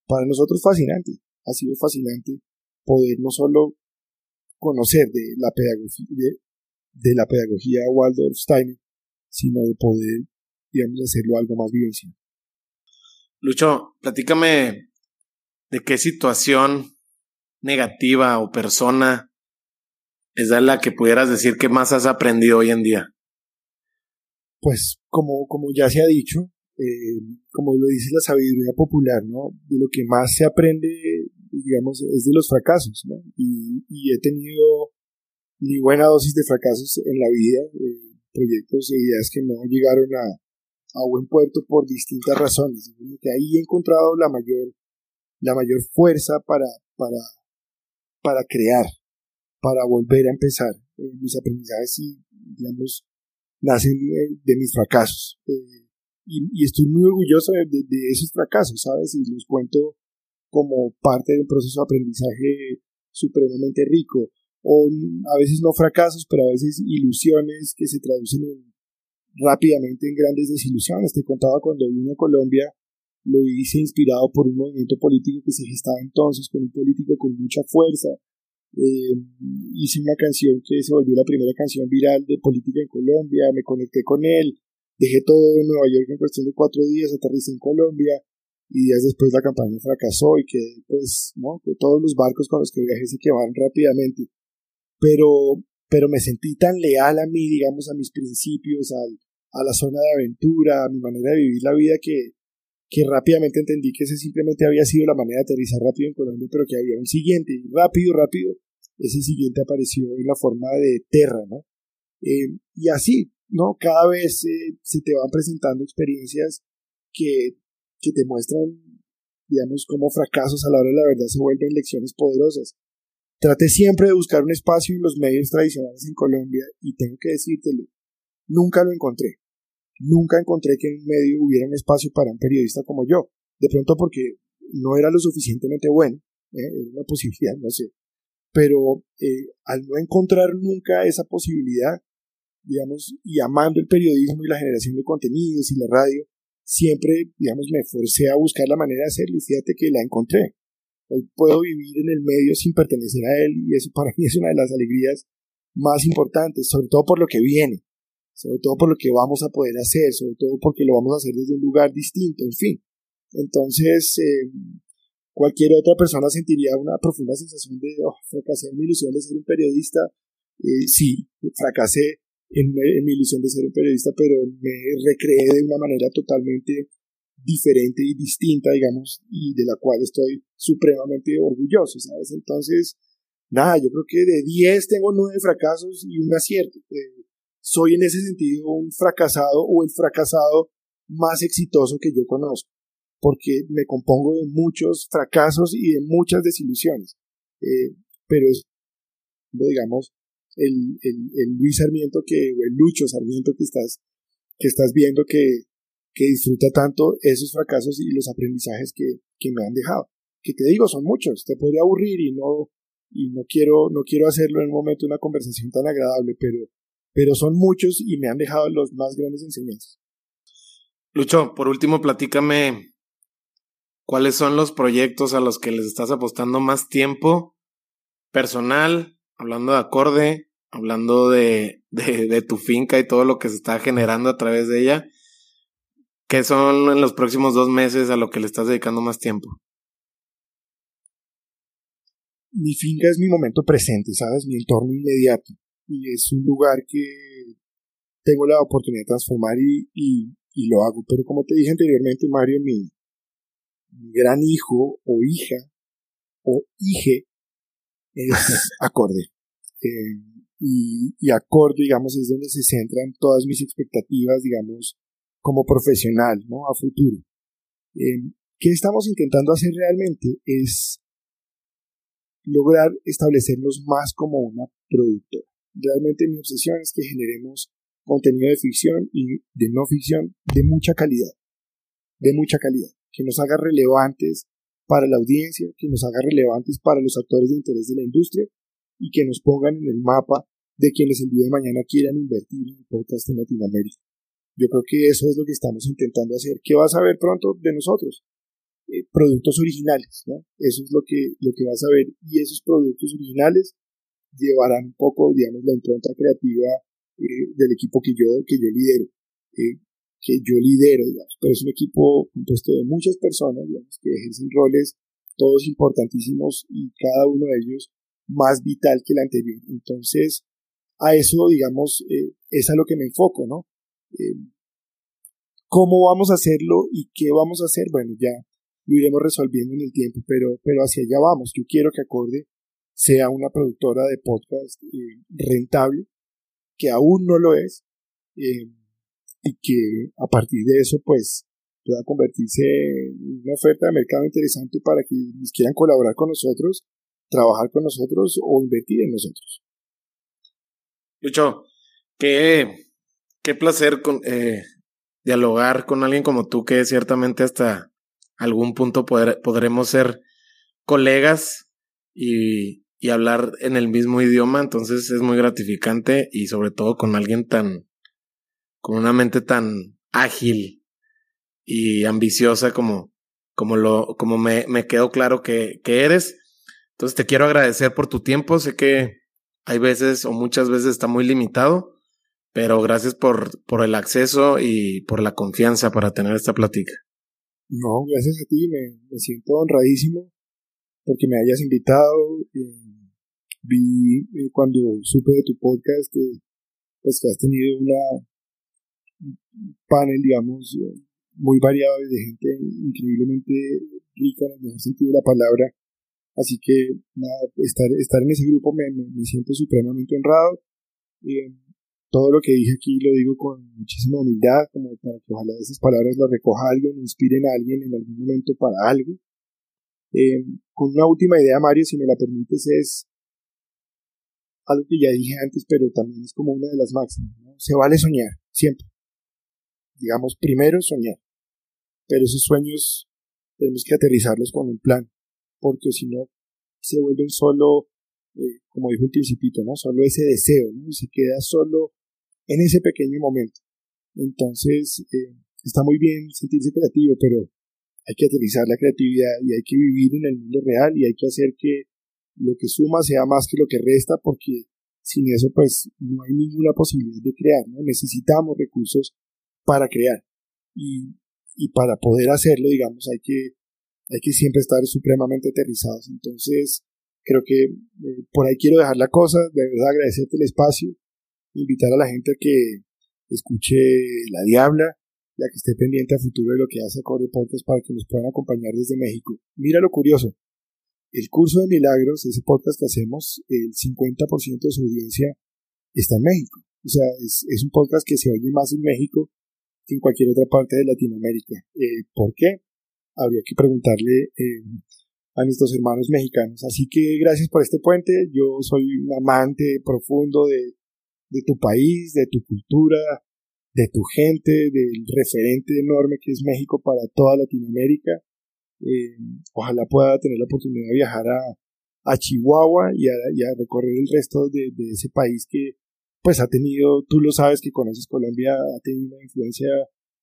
Para nosotros fascinante, ha sido fascinante poder no solo conocer de la pedagogía, de, de la pedagogía Waldorf Steiner, sino de poder, digamos, hacerlo algo más vivencial. Lucho, platícame de qué situación negativa o persona es la que pudieras decir que más has aprendido hoy en día. Pues como, como ya se ha dicho, eh, como lo dice la sabiduría popular, ¿no? De lo que más se aprende, digamos, es de los fracasos, ¿no? Y, he tenido mi buena dosis de fracasos en la vida, eh, proyectos e ideas que no llegaron a, a buen puerto por distintas razones. Ahí he encontrado la mayor, la mayor fuerza para, para, para crear, para volver a empezar. Eh, mis aprendizajes y, digamos, nacen de, mis fracasos. Eh, y, estoy muy orgulloso de, esos fracasos, ¿sabes? Y los cuento como parte de un proceso de aprendizaje supremamente rico. O a veces no fracasos, pero a veces ilusiones que se traducen rápidamente en grandes desilusiones. Te contaba cuando vine a Colombia, lo hice inspirado por un movimiento político que se gestaba entonces, con un político con mucha fuerza. Eh, hice una canción que se volvió la primera canción viral de política en Colombia, me conecté con él, Dejé todo en Nueva York en cuestión de cuatro días, aterricé en Colombia y días después la campaña fracasó y que pues, ¿no? Todos los barcos con los que viajé se quemaron rápidamente. Pero, pero me sentí tan leal a mí, digamos, a mis principios, al, a la zona de aventura, a mi manera de vivir la vida que, que rápidamente entendí que ese simplemente había sido la manera de aterrizar rápido en Colombia, pero que había un siguiente, y rápido, rápido, ese siguiente apareció en la forma de Terra, ¿no? Eh, y así, ¿no? Cada vez se te van presentando experiencias que, que te muestran, digamos, como fracasos a la hora de la verdad se vuelven lecciones poderosas. Traté siempre de buscar un espacio en los medios tradicionales en Colombia y tengo que decírtelo, nunca lo encontré. Nunca encontré que en un medio hubiera un espacio para un periodista como yo. De pronto porque no era lo suficientemente bueno, ¿eh? era una posibilidad, no sé. Pero eh, al no encontrar nunca esa posibilidad, digamos, y amando el periodismo y la generación de contenidos y la radio, siempre, digamos, me forcé a buscar la manera de hacerlo y fíjate que la encontré. Hoy puedo vivir en el medio sin pertenecer a él y eso para mí es una de las alegrías más importantes, sobre todo por lo que viene, sobre todo por lo que vamos a poder hacer, sobre todo porque lo vamos a hacer desde un lugar distinto, en fin. Entonces, eh, cualquier otra persona sentiría una profunda sensación de, oh, fracasé en mi ilusión de ser un periodista. Eh, sí, fracasé en, mi ilusión de ser un periodista, pero me recreé de una manera totalmente diferente y distinta, digamos, y de la cual estoy supremamente orgulloso, ¿sabes? Entonces, nada, yo creo que de 10 tengo 9 fracasos y un acierto. Eh, soy en ese sentido un fracasado o el fracasado más exitoso que yo conozco, porque me compongo de muchos fracasos y de muchas desilusiones. Eh, pero es, digamos, el, el, Luis Sarmiento que, o el Lucho Sarmiento que estás, que estás viendo que, que disfruta tanto esos fracasos y los aprendizajes que, que me han dejado. Que te digo, son muchos, te podría aburrir y no, y no quiero, no quiero hacerlo en un momento una conversación tan agradable, pero, pero son muchos y me han dejado los más grandes enseñanzas. Lucho, por último, platícame cuáles son los proyectos a los que les estás apostando más tiempo personal, hablando de acorde, hablando de, de, tu finca y todo lo que se está generando a través de ella, ¿qué son en los próximos dos meses a lo que le estás dedicando más tiempo? Mi finca es mi momento presente, ¿sabes? Mi entorno inmediato. Y es un lugar que tengo la oportunidad de transformar y, y, y lo hago. Pero como te dije anteriormente, Mario, mi, mi gran hijo o hija o hije es acorde. Eh, y, y digamos, es donde se centran todas mis expectativas, digamos, como profesional, ¿no? A futuro. Eh, ¿Qué estamos intentando hacer realmente? Es lograr establecernos más como una productora. Realmente mi obsesión es que generemos contenido de ficción y de no ficción de mucha calidad, de mucha calidad, que nos haga relevantes para la audiencia, que nos haga relevantes para los actores de interés de la industria y que nos pongan en el mapa de quienes el día de mañana quieran invertir en podcast en Latinoamérica. Yo creo que eso es lo que estamos intentando hacer. ¿Qué vas a ver pronto de nosotros? Eh, productos originales, ¿no? Eso es lo que, lo que vas a ver. Y esos productos originales llevarán un poco, digamos, la impronta creativa eh, del equipo que yo, que yo lidero. Eh, que yo lidero, digamos, pero es un equipo compuesto de muchas personas, digamos, que ejercen roles todos importantísimos y cada uno de ellos más vital que el anterior. Entonces, a eso, digamos, eh, es a lo que me enfoco, ¿no? Eh, ¿Cómo vamos a hacerlo y qué vamos a hacer? Bueno, ya lo iremos resolviendo en el tiempo, pero, pero hacia allá vamos. Yo quiero que Acorde sea una productora de podcast eh, rentable, que aún no lo es, y que a partir de eso, pues, pueda convertirse en una oferta de mercado interesante para quienes quieran colaborar con nosotros, trabajar con nosotros o invertir en nosotros. Lucho, qué, qué placer con, eh, dialogar con alguien como tú, que ciertamente hasta algún punto podremos ser colegas y, y hablar en el mismo idioma, entonces es muy gratificante y sobre todo con alguien tan, con una mente tan ágil y ambiciosa como, como lo, como me, me quedó claro que, que eres. Entonces te quiero agradecer por tu tiempo. Sé que hay veces o muchas veces está muy limitado, pero gracias por, por el acceso y por la confianza para tener esta plática. No, gracias a ti, me, siento honradísimo porque me hayas invitado. Eh, vi eh, cuando supe de tu podcast, eh, pues que has tenido una panel, digamos, muy variado de gente increíblemente rica en el mejor sentido de la palabra. Así que nada, estar, estar en ese grupo me, me, siento supremamente honrado. Eh, todo lo que dije aquí lo digo con muchísima humildad, como para que ojalá esas palabras las recoja alguien, inspiren a alguien en algún momento para algo. Eh, con una última idea, Mario, si me la permites, es algo que ya dije antes, pero también es como una de las máximas. Se vale soñar, siempre. Digamos, primero soñar pero esos sueños tenemos que aterrizarlos con un plan, porque si no se vuelven solo, eh, como dijo el principito, ¿no? Solo ese deseo. Y se queda solo en ese pequeño momento. Entonces, eh, está muy bien sentirse creativo, pero hay que aterrizar la creatividad y hay que vivir en el mundo real y hay que hacer que lo que suma sea más que lo que resta, porque sin eso, pues, no hay ninguna posibilidad de crear, ¿no? Necesitamos recursos para crear. Y y para poder hacerlo, digamos, hay que, hay que siempre estar supremamente aterrizados. Entonces, creo que eh, por ahí quiero dejar la cosa, de verdad agradecerte el espacio, invitar a la gente a que escuche La Diabla, ya que esté pendiente a futuro de lo que hace Acorde Podcast para que nos puedan acompañar desde México. Mira lo curioso, el curso de milagros, ese podcast que hacemos, el 50% de su audiencia está en México. O sea, es, es un podcast que se oye más en México en cualquier otra parte de Latinoamérica. Eh, ¿Por qué? Habría que preguntarle eh, a nuestros hermanos mexicanos. Así que gracias por este puente. Yo soy un amante profundo de, tu país, de tu cultura, de tu gente, del referente enorme que es México para toda Latinoamérica. Eh, ojalá pueda tener la oportunidad de viajar a, Chihuahua y a, y a, recorrer el resto de, de ese país que pues ha tenido, tú lo sabes que conoces Colombia, ha tenido una influencia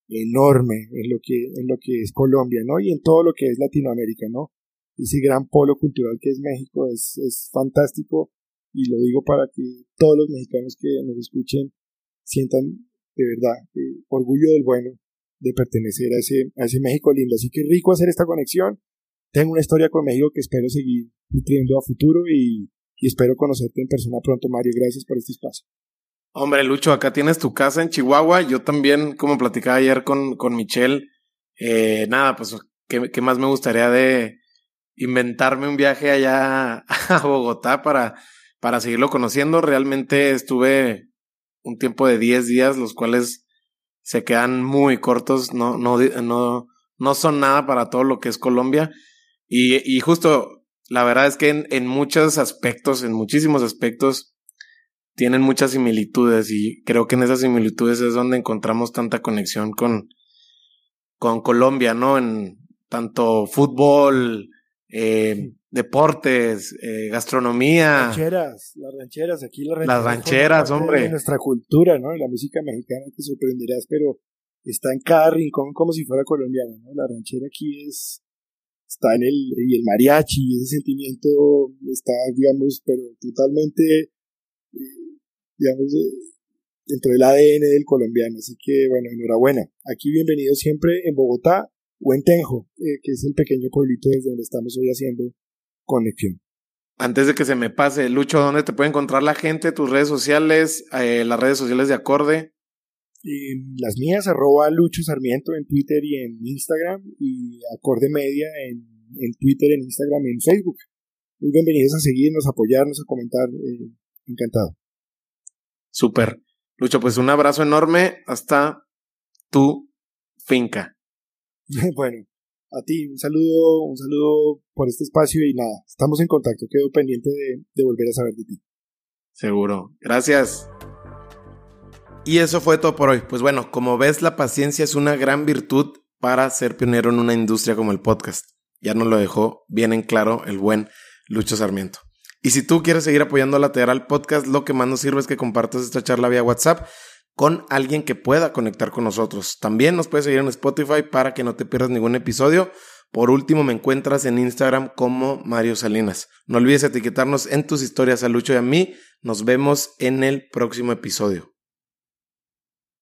enorme en lo que, en lo que es Colombia, ¿no? Y en todo lo que es Latinoamérica, ¿no? Ese gran polo cultural que es México es, es fantástico y lo digo para que todos los mexicanos que nos escuchen sientan de verdad eh, orgullo del bueno de pertenecer a ese, a ese México lindo. Así que rico hacer esta conexión. Tengo una historia con México que espero seguir nutriendo a futuro y, y espero conocerte en persona pronto, Mario. Gracias por este espacio. Hombre, Lucho, acá tienes tu casa en Chihuahua. Yo también, como platicaba ayer con, con Michelle, eh, nada, pues, ¿qué, ¿qué, más me gustaría de inventarme un viaje allá a Bogotá para, para seguirlo conociendo? Realmente estuve un tiempo de 10 días, los cuales se quedan muy cortos, no, no, no, no son nada para todo lo que es Colombia. Y, y justo, la verdad es que en, en muchos aspectos, en muchísimos aspectos, tienen muchas similitudes y creo que en esas similitudes es donde encontramos tanta conexión con, con Colombia, ¿no? En tanto fútbol, eh, deportes, eh, gastronomía. Rancheras, las rancheras, aquí las rancheras. Las rancheras, hombre. De nuestra cultura, ¿no? La música mexicana te sorprenderás, pero está en cada rincón como si fuera colombiana, ¿no? La ranchera aquí es, está en el, y el mariachi, ese sentimiento está, digamos, pero totalmente, eh, digamos, dentro del ADN del colombiano. Así que, bueno, enhorabuena. Aquí bienvenido siempre en Bogotá o en Tenjo, eh, que es el pequeño pueblito desde donde estamos hoy haciendo conexión. Antes de que se me pase, Lucho, ¿dónde te puede encontrar la gente? Tus redes sociales, eh, las redes sociales de Acorde. las mías, arroba Lucho Sarmiento en Twitter y en Instagram, y Acorde Media en, Twitter, en Instagram y en Facebook. Muy bienvenidos a seguirnos, a apoyarnos, a comentar. Eh, encantado. Súper. Lucho, pues un abrazo enorme hasta tu finca. bueno, a ti un saludo, un saludo por este espacio y nada, estamos en contacto, quedo pendiente de, volver a saber de ti. Seguro, gracias. Y eso fue todo por hoy. Pues bueno, como ves, la paciencia es una gran virtud para ser pionero en una industria como el podcast. Ya nos lo dejó bien en claro el buen Lucho Sarmiento. Y si tú quieres seguir apoyando a Lateral Podcast, lo que más nos sirve es que compartas esta charla vía WhatsApp con alguien que pueda conectar con nosotros. También nos puedes seguir en Spotify para que no te pierdas ningún episodio. Por último, me encuentras en Instagram como Mario Salinas. No olvides etiquetarnos en tus historias a Lucho y a mí. Nos vemos en el próximo episodio.